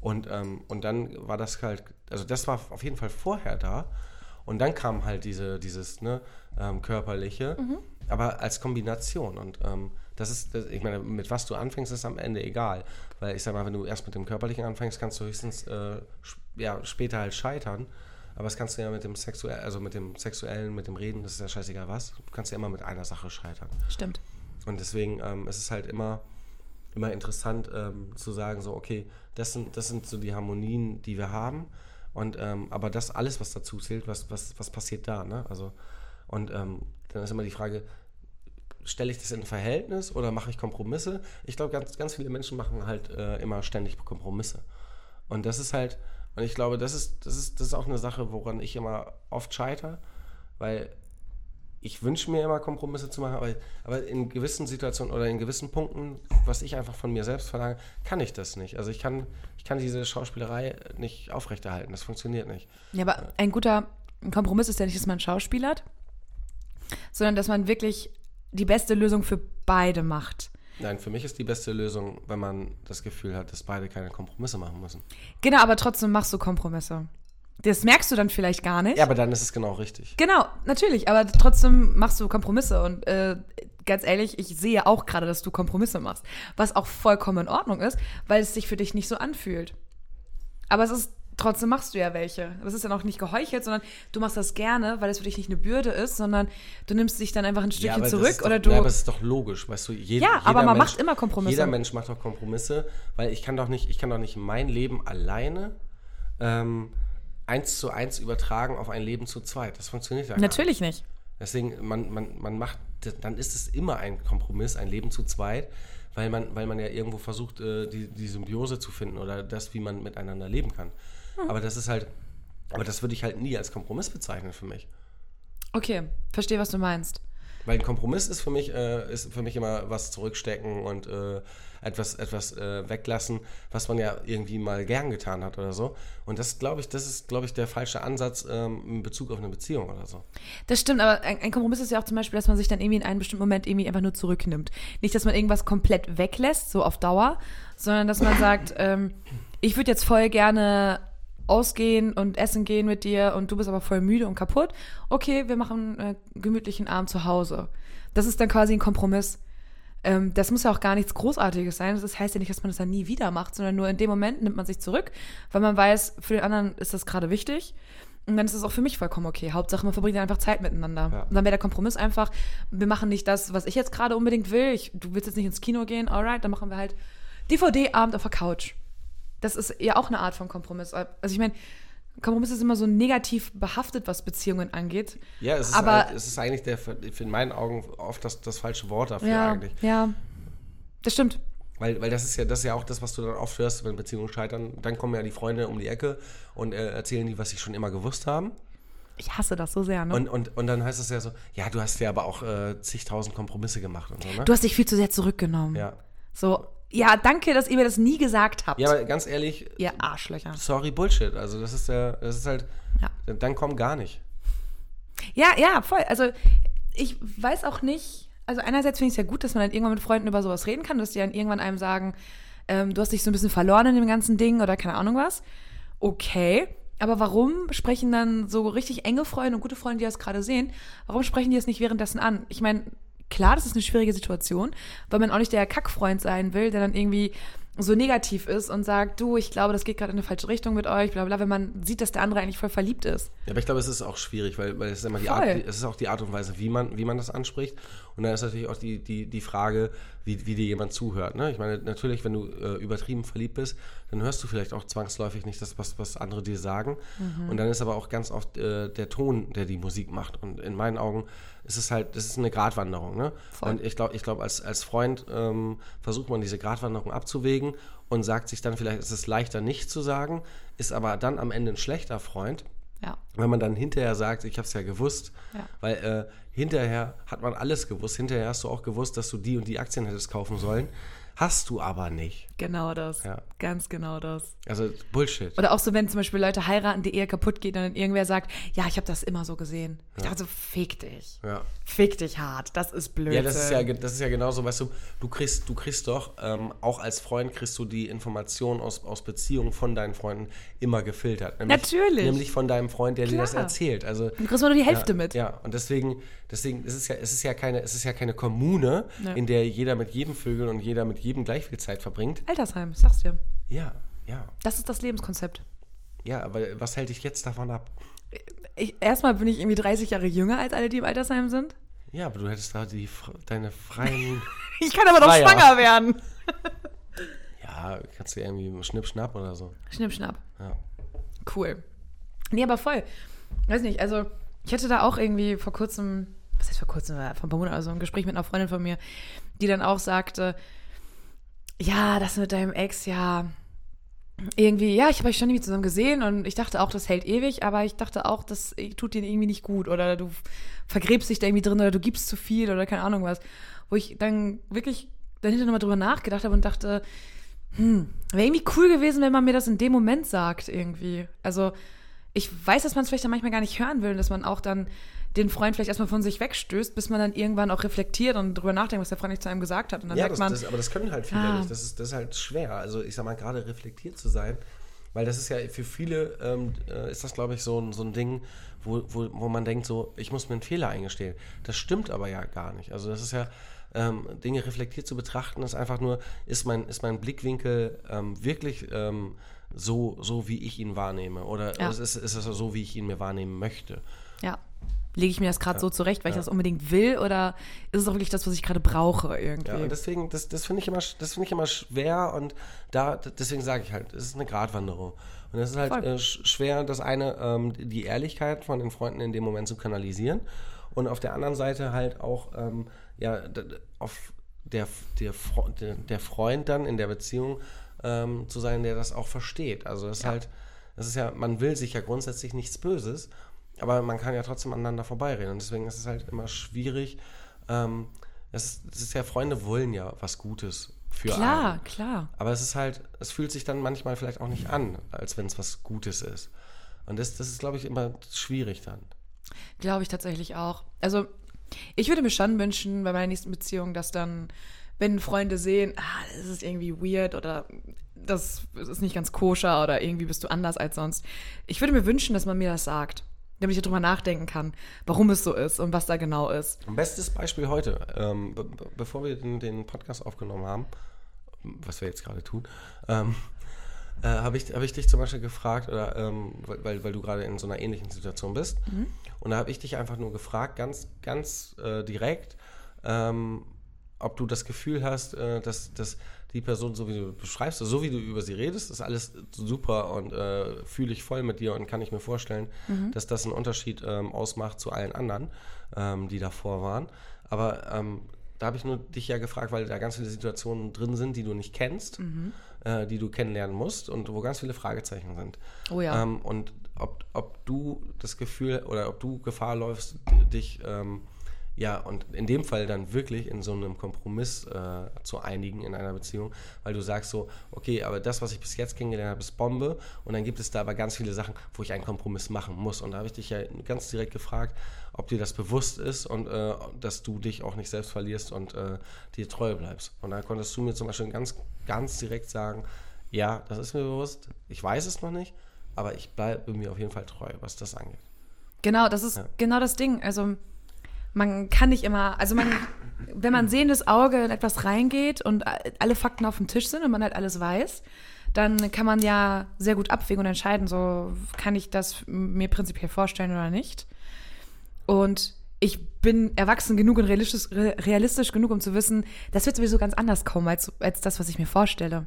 B: Und, ähm, und dann war das halt, also das war auf jeden Fall vorher da. Und dann kam halt diese, dieses ne, ähm, körperliche, aber als Kombination. Und ähm, das ist, das, ich meine, mit was du anfängst, ist am Ende egal. Weil ich sag mal, wenn du erst mit dem Körperlichen anfängst, kannst du höchstens äh, ja, später halt scheitern. Aber das kannst du ja mit dem sexuellen, also mit dem sexuellen, mit dem Reden, das ist ja scheißegal was. Du kannst ja immer mit einer Sache scheitern.
A: Stimmt.
B: Und deswegen ähm, ist es halt immer, immer interessant ähm, zu sagen, so, okay, das sind, das sind so die Harmonien, die wir haben. Und ähm, aber das alles, was dazu zählt, was, was, was passiert da, ne? Also, und ähm, dann ist immer die Frage, stelle ich das in ein Verhältnis oder mache ich Kompromisse? Ich glaube, ganz, ganz viele Menschen machen halt äh, immer ständig Kompromisse. Und das ist halt, und ich glaube, das ist, das ist, das ist auch eine Sache, woran ich immer oft scheitere, weil ich wünsche mir immer Kompromisse zu machen, aber, aber in gewissen Situationen oder in gewissen Punkten, was ich einfach von mir selbst verlange, kann ich das nicht. Also ich kann, ich kann diese Schauspielerei nicht aufrechterhalten. Das funktioniert nicht.
A: Ja, aber ein guter Kompromiss ist ja nicht, dass man schauspielert, sondern dass man wirklich die beste Lösung für beide macht.
B: Nein, für mich ist die beste Lösung, wenn man das Gefühl hat, dass beide keine Kompromisse machen müssen.
A: Genau, aber trotzdem machst du Kompromisse. Das merkst du dann vielleicht gar nicht.
B: Ja, aber dann ist es genau richtig.
A: Genau, natürlich, aber trotzdem machst du Kompromisse und äh, ganz ehrlich, ich sehe auch gerade, dass du Kompromisse machst. Was auch vollkommen in Ordnung ist, weil es sich für dich nicht so anfühlt. Aber es ist, trotzdem machst du ja welche. Das ist ja noch nicht geheuchelt, sondern du machst das gerne, weil es für dich nicht eine Bürde ist, sondern du nimmst dich dann einfach ein Stückchen
B: das
A: zurück
B: doch,
A: oder du.
B: Ja, aber es ist doch logisch, weißt du. Jed,
A: Ja, aber man
B: Mensch,
A: macht immer Kompromisse.
B: Jeder Mensch macht doch Kompromisse, weil ich kann doch nicht, ich kann doch nicht mein Leben alleine ähm, eins zu eins übertragen auf ein Leben zu zweit. Das funktioniert ja gar nicht.
A: Natürlich nicht.
B: Deswegen, man, man, man macht, dann ist es immer ein Kompromiss, ein Leben zu zweit, weil man, weil man ja irgendwo versucht, äh, die, die Symbiose zu finden oder das, wie man miteinander leben kann. Aber das ist halt, aber das würde ich halt nie als Kompromiss bezeichnen für mich.
A: Okay, verstehe, was du meinst.
B: Weil ein Kompromiss ist für mich, äh, ist für mich immer was zurückstecken und äh, etwas, etwas äh, weglassen, was man ja irgendwie mal gern getan hat oder so. Und das glaube ich, das ist, glaube ich, der falsche Ansatz ähm, in Bezug auf eine Beziehung oder so.
A: Das stimmt, aber ein, ein Kompromiss ist ja auch zum Beispiel, dass man sich dann irgendwie in einem bestimmten Moment irgendwie einfach nur zurücknimmt. Nicht, dass man irgendwas komplett weglässt, so auf Dauer, sondern dass man sagt, ähm, ich würde jetzt voll gerne ausgehen und essen gehen mit dir und du bist aber voll müde und kaputt. Okay, wir machen äh, gemütlichen Abend zu Hause. Das ist dann quasi ein Kompromiss. Ähm, das muss ja auch gar nichts Großartiges sein. Das heißt ja nicht, dass man das dann nie wieder macht, sondern nur in dem Moment nimmt man sich zurück, weil man weiß, für den anderen ist das gerade wichtig. Und dann ist es auch für mich vollkommen okay. Hauptsache, man verbringt einfach Zeit miteinander.
B: Ja.
A: Und dann wäre der Kompromiss einfach, wir machen nicht das, was ich jetzt gerade unbedingt will. Ich, du willst jetzt nicht ins Kino gehen, alright, dann machen wir halt DVD-Abend auf der Couch. Das ist ja auch eine Art von Kompromiss. Also ich meine, Kompromiss ist immer so negativ behaftet, was Beziehungen angeht.
B: Ja, es ist,
A: Aber-
B: halt, es ist eigentlich der, in meinen Augen oft das, das falsche Wort dafür
A: Ja,
B: eigentlich.
A: ja, das stimmt.
B: Weil, weil das ist ja das ist ja auch das, was du dann oft hörst, wenn Beziehungen scheitern. Dann kommen ja die Freunde um die Ecke und äh, erzählen die, was sie schon immer gewusst haben.
A: Ich hasse das so sehr, ne?
B: Und, und, und dann heißt es ja so, ja, du hast ja aber auch äh, zigtausend Kompromisse gemacht und so, ne?
A: du hast dich viel zu sehr zurückgenommen.
B: ja.
A: So, ja, danke, dass ihr mir das nie gesagt habt.
B: ja, aber ganz ehrlich,
A: ihr Arschlöcher.
B: sorry, Bullshit. Also das ist ja, das ist halt,
A: Ja.
B: dann komm gar nicht.
A: Ja, ja, voll. Also ich weiß auch nicht, also einerseits finde ich es ja gut, dass man dann irgendwann mit Freunden über sowas reden kann, dass die dann irgendwann einem sagen, ähm, du hast dich so ein bisschen verloren in dem ganzen Ding oder keine Ahnung was. Okay. Aber warum sprechen dann so richtig enge Freunde und gute Freunde, die das gerade sehen, warum sprechen die das nicht währenddessen an? Ich meine, klar, das ist eine schwierige Situation, weil man auch nicht der Kackfreund sein will, der dann irgendwie so negativ ist und sagt, du, ich glaube, das geht gerade in eine falsche Richtung mit euch, bla bla, wenn man sieht, dass der andere eigentlich voll verliebt ist.
B: Ja, aber ich glaube, es ist auch schwierig, weil, weil es ist immer die
A: Voll.
B: Art, es ist auch die Art und Weise, wie man, wie man das anspricht. Und dann ist natürlich auch die, die, die Frage, wie, wie dir jemand zuhört. Ne? Ich meine, natürlich, wenn du äh, übertrieben verliebt bist, dann hörst du vielleicht auch zwangsläufig nicht das, was, was andere dir sagen. Und dann ist aber auch ganz oft äh, der Ton, der die Musik macht. Und in meinen Augen ist es halt, das ist eine Gratwanderung. Ne?
A: Voll.
B: Und ich glaube, ich glaub, als, als Freund ähm, versucht man diese Gratwanderung abzuwägen und sagt sich dann, vielleicht ist es leichter nicht zu sagen, ist aber dann am Ende ein schlechter Freund,
A: Ja.
B: wenn man dann hinterher sagt, ich habe es ja gewusst,
A: Ja.
B: weil äh, hinterher hat man alles gewusst. Hinterher hast du auch gewusst, dass du die und die Aktien hättest kaufen sollen. Hast du aber nicht.
A: Genau das.
B: Ja.
A: Ganz genau das.
B: Also Bullshit.
A: Oder auch so, wenn zum Beispiel Leute heiraten, die Ehe kaputt geht und dann irgendwer sagt, ja, ich habe das immer so gesehen. Ich dachte so, fick dich.
B: Ja.
A: Fick dich hart. Das ist blöd.
B: Ja, das ist ja, das ist ja genauso, weißt du, du kriegst, du kriegst doch, ähm, auch als Freund kriegst du die Informationen aus, aus Beziehungen von deinen Freunden immer gefiltert. Nämlich,
A: Natürlich.
B: Nämlich von deinem Freund, der dir das
A: Klar.
B: erzählt. Also,
A: Du kriegst nur die Hälfte
B: ja,
A: mit.
B: Ja, und deswegen, deswegen ist es ja, es ist ja keine, es ist ja keine Kommune,
A: Ja.
B: in der jeder mit jedem vögelt und jeder mit jedem gleich viel Zeit verbringt.
A: Altersheim, ich sag's dir.
B: Ja, ja,
A: Das ist das Lebenskonzept.
B: ja, aber was hält dich jetzt davon ab?
A: Ich, erstmal bin ich irgendwie 30 Jahre jünger als alle, die im Altersheim sind.
B: Ja, aber du hättest da die, fr- deine freien,
A: Ich kann aber doch
B: Freier.
A: schwanger werden.
B: ja, kannst du irgendwie Schnipp, Schnapp oder so.
A: Schnipp, schnapp.
B: Ja.
A: Cool. Nee, aber voll. Weiß nicht, also ich hatte da auch irgendwie vor kurzem, was heißt vor kurzem, vor ein paar Monaten, also ein Gespräch mit einer Freundin von mir, die dann auch sagte, ja, das mit deinem Ex, ja, irgendwie, ja, ich habe euch schon irgendwie zusammen gesehen und ich dachte auch, das hält ewig, aber ich dachte auch, das tut dir irgendwie nicht gut oder du vergräbst dich da irgendwie drin oder du gibst zu viel oder keine Ahnung was. Wo ich dann wirklich dahinter nochmal drüber nachgedacht habe und dachte, hm, wäre irgendwie cool gewesen, wenn man mir das in dem Moment sagt, irgendwie. Also, ich weiß, dass man es vielleicht dann manchmal gar nicht hören will und dass man auch dann den Freund vielleicht erstmal von sich wegstößt, bis man dann irgendwann auch reflektiert und drüber nachdenkt, was der Freund nicht zu einem gesagt hat. Und dann
B: Ja,
A: merkt
B: das,
A: man,
B: das, aber das können halt viele
A: Ah.
B: nicht. Das ist, das ist halt schwer. Also ich sag mal, gerade reflektiert zu sein, weil das ist ja für viele, ähm, äh, ist das glaube ich so, ein- so ein Ding, wo, wo, wo man denkt so, ich muss mir einen Fehler eingestehen. Das stimmt aber ja gar nicht. Also das ist ja, ähm, Dinge reflektiert zu betrachten, ist einfach nur, ist mein, ist mein Blickwinkel ähm, wirklich ähm, so, so, wie ich ihn wahrnehme? Oder
A: Ja.
B: ist, ist, es so, wie ich ihn mir wahrnehmen möchte?
A: Ja. Lege ich mir das gerade so zurecht, weil ich das unbedingt will oder ist es auch wirklich das, was ich gerade brauche irgendwie?
B: Ja, und deswegen, das, das finde ich, immer das finde ich immer schwer und da, deswegen sage ich halt, es ist eine Gratwanderung. Und es ist halt äh, sch- schwer, das eine, ähm, die Ehrlichkeit von den Freunden in dem Moment zu kanalisieren und auf der anderen Seite halt auch, ähm, ja, auf der, der, der Freund dann in der Beziehung ähm, zu sein, der das auch versteht. Also das ist halt, das ist ja, man will sich ja grundsätzlich nichts Böses, aber man kann ja trotzdem aneinander vorbeireden. Und deswegen ist es halt immer schwierig. Ähm, es, ist, es ist ja, Freunde wollen ja was Gutes für
A: klar,
B: einen.
A: klar.
B: Aber es ist halt, es fühlt sich dann manchmal vielleicht auch nicht an, als wenn es was Gutes ist. Und das, das ist, glaube ich, immer schwierig dann.
A: Glaube ich tatsächlich auch. Also, ich würde mir schon wünschen, bei meiner nächsten Beziehung, dass dann, wenn Freunde sehen, ah, das ist irgendwie weird oder das ist nicht ganz koscher oder irgendwie bist du anders als sonst. Ich würde mir wünschen, dass man mir das sagt, damit ich darüber nachdenken kann, warum es so ist und was da genau ist.
B: Bestes Beispiel heute, ähm, be be- bevor wir den, den Podcast aufgenommen haben, was wir jetzt gerade tun, ähm, äh, habe ich, hab ich dich zum Beispiel gefragt, oder, ähm, weil, weil- du gerade in so einer ähnlichen Situation bist. Und da habe ich dich einfach nur gefragt, ganz, ganz äh, direkt, ähm, ob du das Gefühl hast, äh, dass, dass die Person, so wie du beschreibst, so wie du über sie redest, ist alles super und äh, fühle ich voll mit dir und kann ich mir vorstellen, dass das einen Unterschied ähm, ausmacht zu allen anderen, ähm, die davor waren. Aber ähm, da habe ich nur dich ja gefragt, weil da ganz viele Situationen drin sind, die du nicht kennst, äh, die du kennenlernen musst und wo ganz viele Fragezeichen sind.
A: Oh ja.
B: Ähm, und ob, ob du das Gefühl oder ob du Gefahr läufst, dich ähm, ja und in dem Fall dann wirklich in so einem Kompromiss äh, zu einigen in einer Beziehung, weil du sagst so, okay, aber das, was ich bis jetzt kennengelernt habe, ist Bombe und dann gibt es da aber ganz viele Sachen, wo ich einen Kompromiss machen muss. Und da habe ich dich ja ganz direkt gefragt, ob dir das bewusst ist und äh, dass du dich auch nicht selbst verlierst und äh, dir treu bleibst. Und da konntest du mir zum Beispiel ganz, ganz direkt sagen, ja, das ist mir bewusst, ich weiß es noch nicht, aber ich bleibe mir auf jeden Fall treu, was das angeht.
A: Genau, das ist genau das Ding. Also man kann nicht immer, also man, wenn man sehendes Auge in etwas reingeht und alle Fakten auf dem Tisch sind und man halt alles weiß, dann kann man ja sehr gut abwägen und entscheiden, so kann ich das mir prinzipiell vorstellen oder nicht. Und ich bin erwachsen genug und realistisch, re- realistisch genug, um zu wissen, das wird sowieso ganz anders kommen als, als das, was ich mir vorstelle.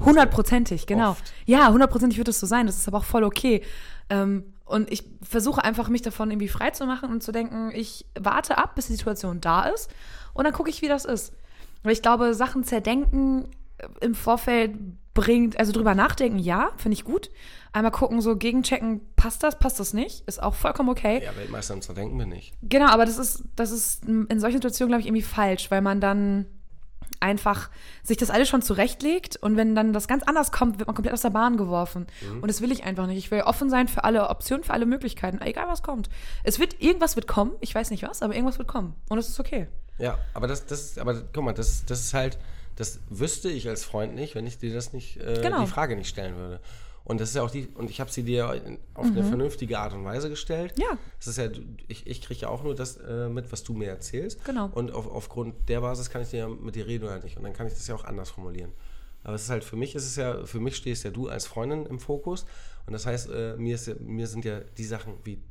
A: Hundertprozentig, genau.
B: oft.
A: Ja, hundertprozentig wird es so sein. Das ist aber auch voll okay. Ähm, und ich versuche einfach, mich davon irgendwie frei zu machen und zu denken, ich warte ab, bis die Situation da ist und dann gucke ich, wie das ist. Weil ich glaube, Sachen zerdenken äh, im Vorfeld bringt, also drüber nachdenken, ja, finde ich gut. Einmal gucken, so gegenchecken, passt das, passt das nicht, ist auch vollkommen okay.
B: Ja, Weltmeister im Zerdenken bin ich.
A: Genau, aber das ist, das ist in solchen Situationen, glaube ich, irgendwie falsch, weil man dann einfach sich das alles schon zurechtlegt und wenn dann das ganz anders kommt, wird man komplett aus der Bahn geworfen. Und das will ich einfach nicht. Ich will offen sein für alle Optionen, für alle Möglichkeiten, egal was kommt. Es wird, irgendwas wird kommen, ich weiß nicht was, aber irgendwas wird kommen. Und das ist okay.
B: Ja, aber das, das ist, aber guck mal, das, das ist halt, das wüsste ich als Freund nicht, wenn ich dir das nicht, äh,
A: Genau.
B: die Frage nicht stellen würde. Und das ist ja auch die, und ich habe sie dir auf eine vernünftige Art und Weise gestellt.
A: Mhm. Ja.
B: Das ist ja, ich, ich kriege ja auch nur das äh, mit, was du mir erzählst.
A: Genau.
B: Und auf, aufgrund der Basis kann ich dir mit dir reden oder nicht. Und dann kann ich das ja auch anders formulieren. Aber es ist halt für mich ist es ja, für mich stehst ja du als Freundin im Fokus. Und das heißt, äh, mir, ist mir sind ja die Sachen, wie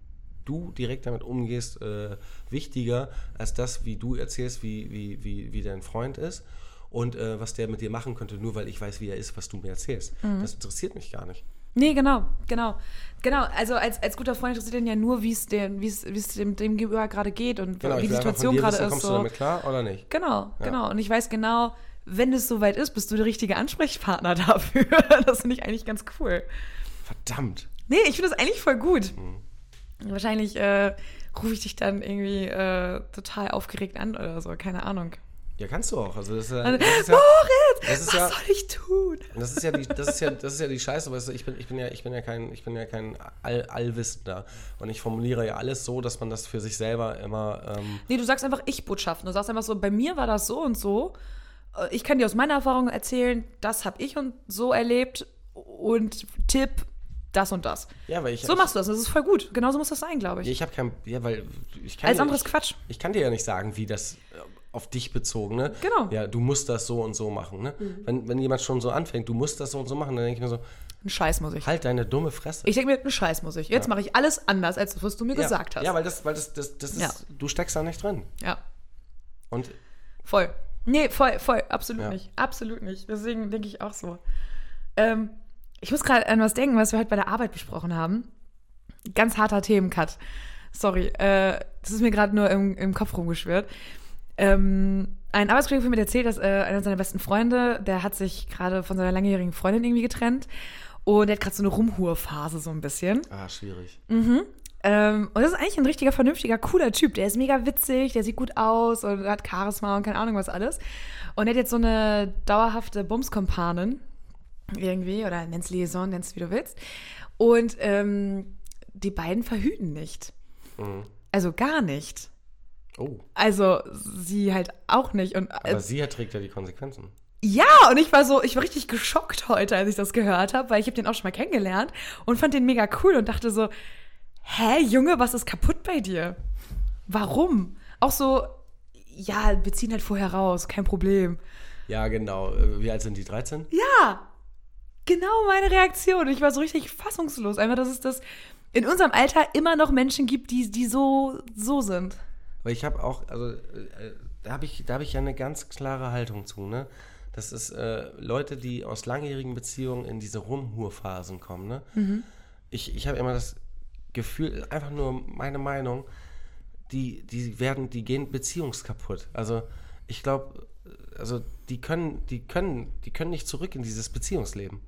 B: du direkt damit umgehst, äh, wichtiger als das, wie du erzählst, wie, wie, wie, wie dein Freund ist und äh, was der mit dir machen könnte, nur weil ich weiß, wie er ist, was du mir erzählst. Das interessiert mich gar nicht.
A: Nee, genau, genau. Genau, also als, als guter Freund interessiert ihn ja nur, wie es dem, wie es wie es dem, dem Gegenüber gerade geht und
B: Genau,
A: wie die Situation gerade ist.
B: Kommst du
A: So.
B: damit klar oder nicht?
A: Genau, genau. Und ich weiß genau, wenn es soweit ist, bist du der richtige Ansprechpartner dafür. das finde ich eigentlich ganz cool.
B: Verdammt.
A: Nee, ich finde das eigentlich voll gut.
B: Mhm.
A: Wahrscheinlich äh, rufe ich dich dann irgendwie äh, total aufgeregt an oder so, keine Ahnung.
B: Ja, kannst du auch. Also das ist ja,
A: Dann,
B: das ist ja,
A: Moritz,
B: das ist
A: was
B: ja-
A: soll ich tun?
B: das ist ja die, das ist ja, das ist ja die Scheiße, weißt du, ich bin, ich bin ja, ich bin ja kein, ich bin ja kein All, Allwissender. Und ich formuliere ja alles so, dass man das für sich selber immer, ähm,
A: Nee, du sagst einfach Ich-Botschaften. Du sagst einfach so, bei mir war das so und so. Äh, Ich kann dir aus meiner Erfahrung erzählen, das habe ich und so erlebt und Tipp, das und das.
B: ja, weil ich,
A: So machst du das. Das ist voll gut. Genauso muss das sein, glaube
B: ich,
A: ich.
B: ich habe kein, ja, weil ich kann
A: Alles
B: dir-
A: andere ist
B: ich,
A: Quatsch.
B: Ich kann dir ja nicht sagen, wie das, auf dich bezogen, ne?
A: Genau.
B: Ja, du musst das so und so machen, ne? Wenn, wenn jemand schon so anfängt, du musst das so und so machen, dann denke ich mir so,
A: Ein Scheiß muss ich.
B: halt deine dumme Fresse.
A: Ich denke mir, ein Scheiß muss ich. Jetzt mache ich alles anders, als das, was du mir
B: ja.
A: gesagt hast.
B: Ja, weil das, weil das, das, das ist,
A: Ja.
B: du steckst da nicht drin.
A: ja.
B: Und
A: Voll. Nee, voll, voll, absolut
B: Ja.
A: nicht. Absolut nicht. Deswegen denke ich auch so. Ähm, ich muss gerade an was denken, was wir heute bei der Arbeit besprochen haben. Ganz harter Themencut. Sorry, äh, das ist mir gerade nur im, im Kopf rumgeschwirrt. Ähm, ein Arbeitskollege von mir erzählt, dass äh, einer seiner besten Freunde, der hat sich gerade von seiner langjährigen Freundin irgendwie getrennt. Und der hat gerade so eine Rumhurphase so ein bisschen.
B: ah, schwierig.
A: Ähm, und das ist eigentlich ein richtiger, vernünftiger, cooler Typ. Der ist mega witzig, der sieht gut aus und hat Charisma und keine Ahnung was alles. Und er hat jetzt so eine dauerhafte Bumskompanin irgendwie, oder nenn's Liaison, nenn's wie du willst. Und ähm, die beiden verhüten nicht.
B: Mhm.
A: Also gar nicht.
B: Oh,
A: Also sie halt auch nicht. Und äh,
B: aber sie trägt ja die Konsequenzen.
A: ja, und ich war so, ich war richtig geschockt heute, als ich das gehört habe, weil ich habe den auch schon mal kennengelernt und fand den mega cool und dachte so, hä, Junge, was ist kaputt bei dir? Warum? Auch so, ja, wir ziehen halt vorher raus, kein Problem.
B: Ja, genau. Wie alt sind die? 13?
A: Ja, genau meine Reaktion. Ich war so richtig fassungslos. Einfach, dass es das in unserem Alter immer noch Menschen gibt, die, die so, so sind.
B: Aber ich habe auch, also äh, da habe ich, da ich ja eine ganz klare Haltung zu, ne? Das ist äh, Leute, die aus langjährigen Beziehungen in diese Rumhurphasen kommen, ne? Ich, ich habe immer das Gefühl, einfach nur meine Meinung, die, die werden, die gehen beziehungskaputt. Also ich glaube, also die können, die können, die können nicht zurück in dieses Beziehungsleben.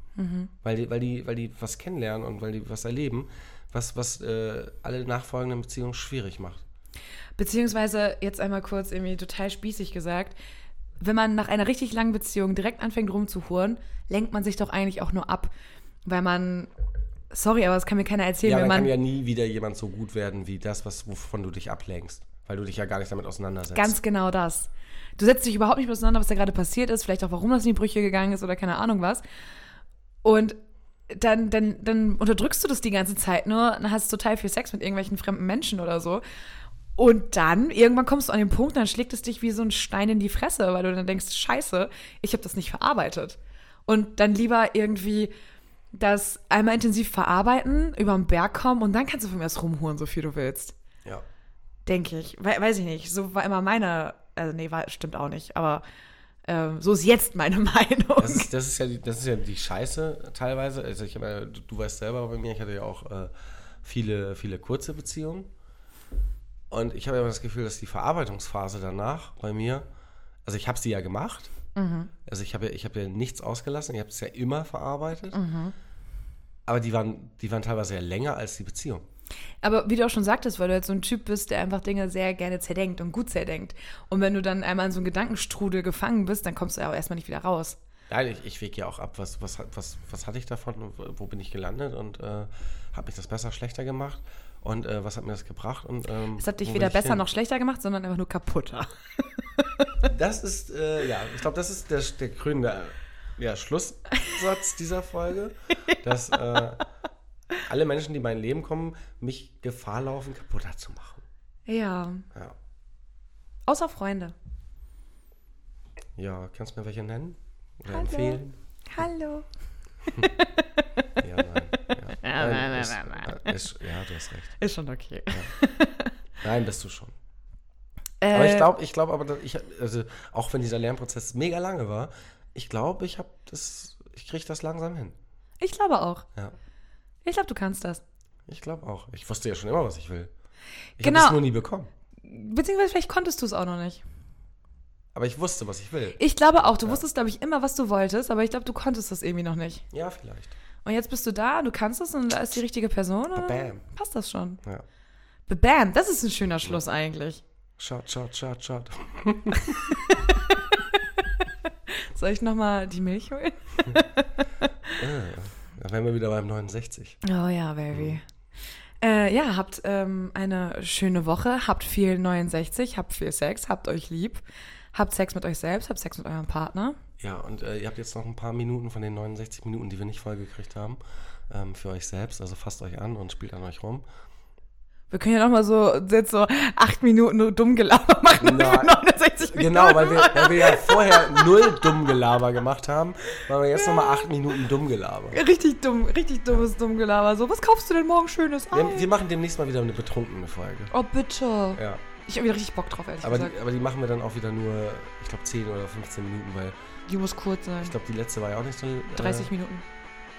B: Weil, die, weil, die, weil die was kennenlernen und weil die was erleben, was, was äh, alle nachfolgenden Beziehungen schwierig macht.
A: Beziehungsweise, jetzt einmal kurz irgendwie total spießig gesagt, wenn man nach einer richtig langen Beziehung direkt anfängt rumzuhuren, lenkt man sich doch eigentlich auch nur ab. Weil man, sorry, aber das kann mir keiner erzählen,
B: Ja, dann
A: man
B: kann ja nie wieder jemand so gut werden wie das, was, wovon du dich ablenkst. Weil du dich ja gar nicht damit auseinandersetzt.
A: ganz genau das. Du setzt dich überhaupt nicht mehr auseinander, was da gerade passiert ist, vielleicht auch, warum das in die Brüche gegangen ist oder keine Ahnung was. Und dann, dann, dann unterdrückst du das die ganze Zeit nur, dann hast du total viel Sex mit irgendwelchen fremden Menschen oder so. Und dann, irgendwann kommst du an den Punkt, dann schlägt es dich wie so ein Stein in die Fresse, weil du dann denkst, scheiße, ich habe das nicht verarbeitet. Und dann lieber irgendwie das einmal intensiv verarbeiten, über den Berg kommen und dann kannst du von mir aus rumhuren, so viel du willst.
B: Ja.
A: Denke ich. We weiß ich nicht. So war immer meine, also nee, war, stimmt auch nicht, aber ähm, so ist jetzt meine Meinung.
B: Das ist, das, ist ja die, das ist ja die Scheiße teilweise. Also ich ja, du, du weißt selber bei mir, ich hatte ja auch äh, viele, viele kurze Beziehungen. Und ich habe immer das Gefühl, dass die Verarbeitungsphase danach bei mir, also ich habe sie ja gemacht. Also ich habe ja, ich habe ja nichts ausgelassen, ich habe es ja immer verarbeitet. Aber die waren, die waren teilweise ja länger als die Beziehung.
A: Aber wie du auch schon sagtest, weil du jetzt so ein Typ bist, der einfach Dinge sehr gerne zerdenkt und gut zerdenkt. Und wenn du dann einmal in so einem Gedankenstrudel gefangen bist, dann kommst du ja auch erstmal nicht wieder raus.
B: Nein, ich, ich wege ja auch ab, was, was, was, was hatte ich davon, wo- bin ich gelandet und äh, habe mich das besser, schlechter gemacht und äh, was hat mir das gebracht und ähm,
A: Es hat dich weder besser
B: hin?
A: noch schlechter gemacht, sondern einfach nur kaputter.
B: Das ist, äh, ja, ich glaube, das ist der, der krönende ja, Schlusssatz dieser Folge, dass äh, alle Menschen, die in mein Leben kommen, mich Gefahr laufen, kaputter zu machen.
A: Ja.
B: Ja,
A: Außer Freunde.
B: ja kannst du mir welche nennen? Oder
A: Hallo.
B: empfehlen?
A: Hallo.
B: Ja, nein. Ja,
A: Ja, nein,
B: ist, äh, Ist, ja, du hast recht.
A: Ist schon okay.
B: Nein, bist du schon.
A: Äh,
B: Aber ich glaube, ich glaube aber, ich, also auch wenn dieser Lernprozess mega lange war, ich glaube, ich habe das, ich kriege das langsam hin.
A: Ich glaube auch.
B: Ja,
A: Ich glaube, du kannst das.
B: ich glaube auch. Ich wusste ja schon immer, was ich will. Ich
A: Genau.
B: habe es nur nie bekommen.
A: Beziehungsweise vielleicht konntest du es auch noch nicht.
B: Aber ich wusste, was ich will.
A: Ich glaube auch, du wusstest, glaube ich, immer, was du wolltest, aber ich glaube, du konntest das irgendwie noch nicht.
B: Ja, vielleicht.
A: Und jetzt bist du da, du kannst es und da ist die richtige Person
B: Bam.
A: passt das schon.
B: Ja.
A: Bam, das ist ein schöner Schluss eigentlich.
B: Shot, shot, shot, shot.
A: Soll ich nochmal die Milch holen?
B: Da wären wir wieder beim 69.
A: Oh ja, Baby. Äh, ja, habt ähm, eine schöne Woche, habt viel 69, habt viel Sex, habt euch lieb, habt Sex mit euch selbst, habt Sex mit eurem Partner.
B: Ja, und äh, ihr habt jetzt noch ein paar Minuten von den 69 Minuten, die wir nicht vollgekriegt haben, ähm, für euch selbst. Also fasst euch an und spielt an euch rum.
A: Wir können ja noch mal so jetzt so acht Minuten nur dumm Gelaber machen.
B: Nein.
A: 69 Minuten
B: Genau, weil wir, weil wir ja vorher null Dummgelaber gemacht haben, machen wir jetzt nochmal acht Minuten Dummgelaber.
A: Richtig dumm, richtig dummes Dummgelaber. So, was kaufst du denn morgen Schönes?
B: Wir, wir machen demnächst mal wieder eine betrunkene Folge.
A: Oh, bitte.
B: Ja.
A: Ich habe wieder richtig Bock drauf, ehrlich
B: Aber die,
A: gesagt.
B: aber die machen wir dann auch wieder nur, ich glaube, 10 oder 15 Minuten, weil
A: Die muss kurz sein.
B: ich glaube, die letzte war ja auch nicht so. Äh,
A: 30 Minuten.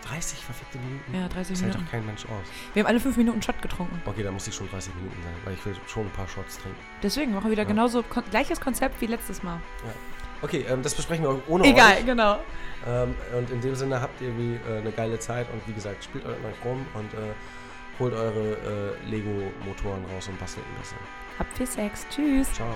B: 30 verfickte Minuten?
A: Ja, 30
B: Das hält
A: Minuten.
B: doch kein Mensch aus.
A: Wir haben alle 5 Minuten Shot getrunken.
B: Okay, dann muss ich schon 30 Minuten sein, weil ich will schon ein paar Shots trinken.
A: Deswegen machen wir wieder
B: Ja.
A: genauso kon gleiches Konzept wie letztes Mal.
B: Okay, ähm, das besprechen wir ohne
A: Egal,
B: euch.
A: genau.
B: Ähm, und in dem Sinne habt ihr wie, äh, eine geile Zeit und wie gesagt, spielt euch mal rum und äh, holt eure äh, Lego-Motoren raus und bastelt ein bisschen.
A: Habt viel Sex. Tschüss.
B: Ciao.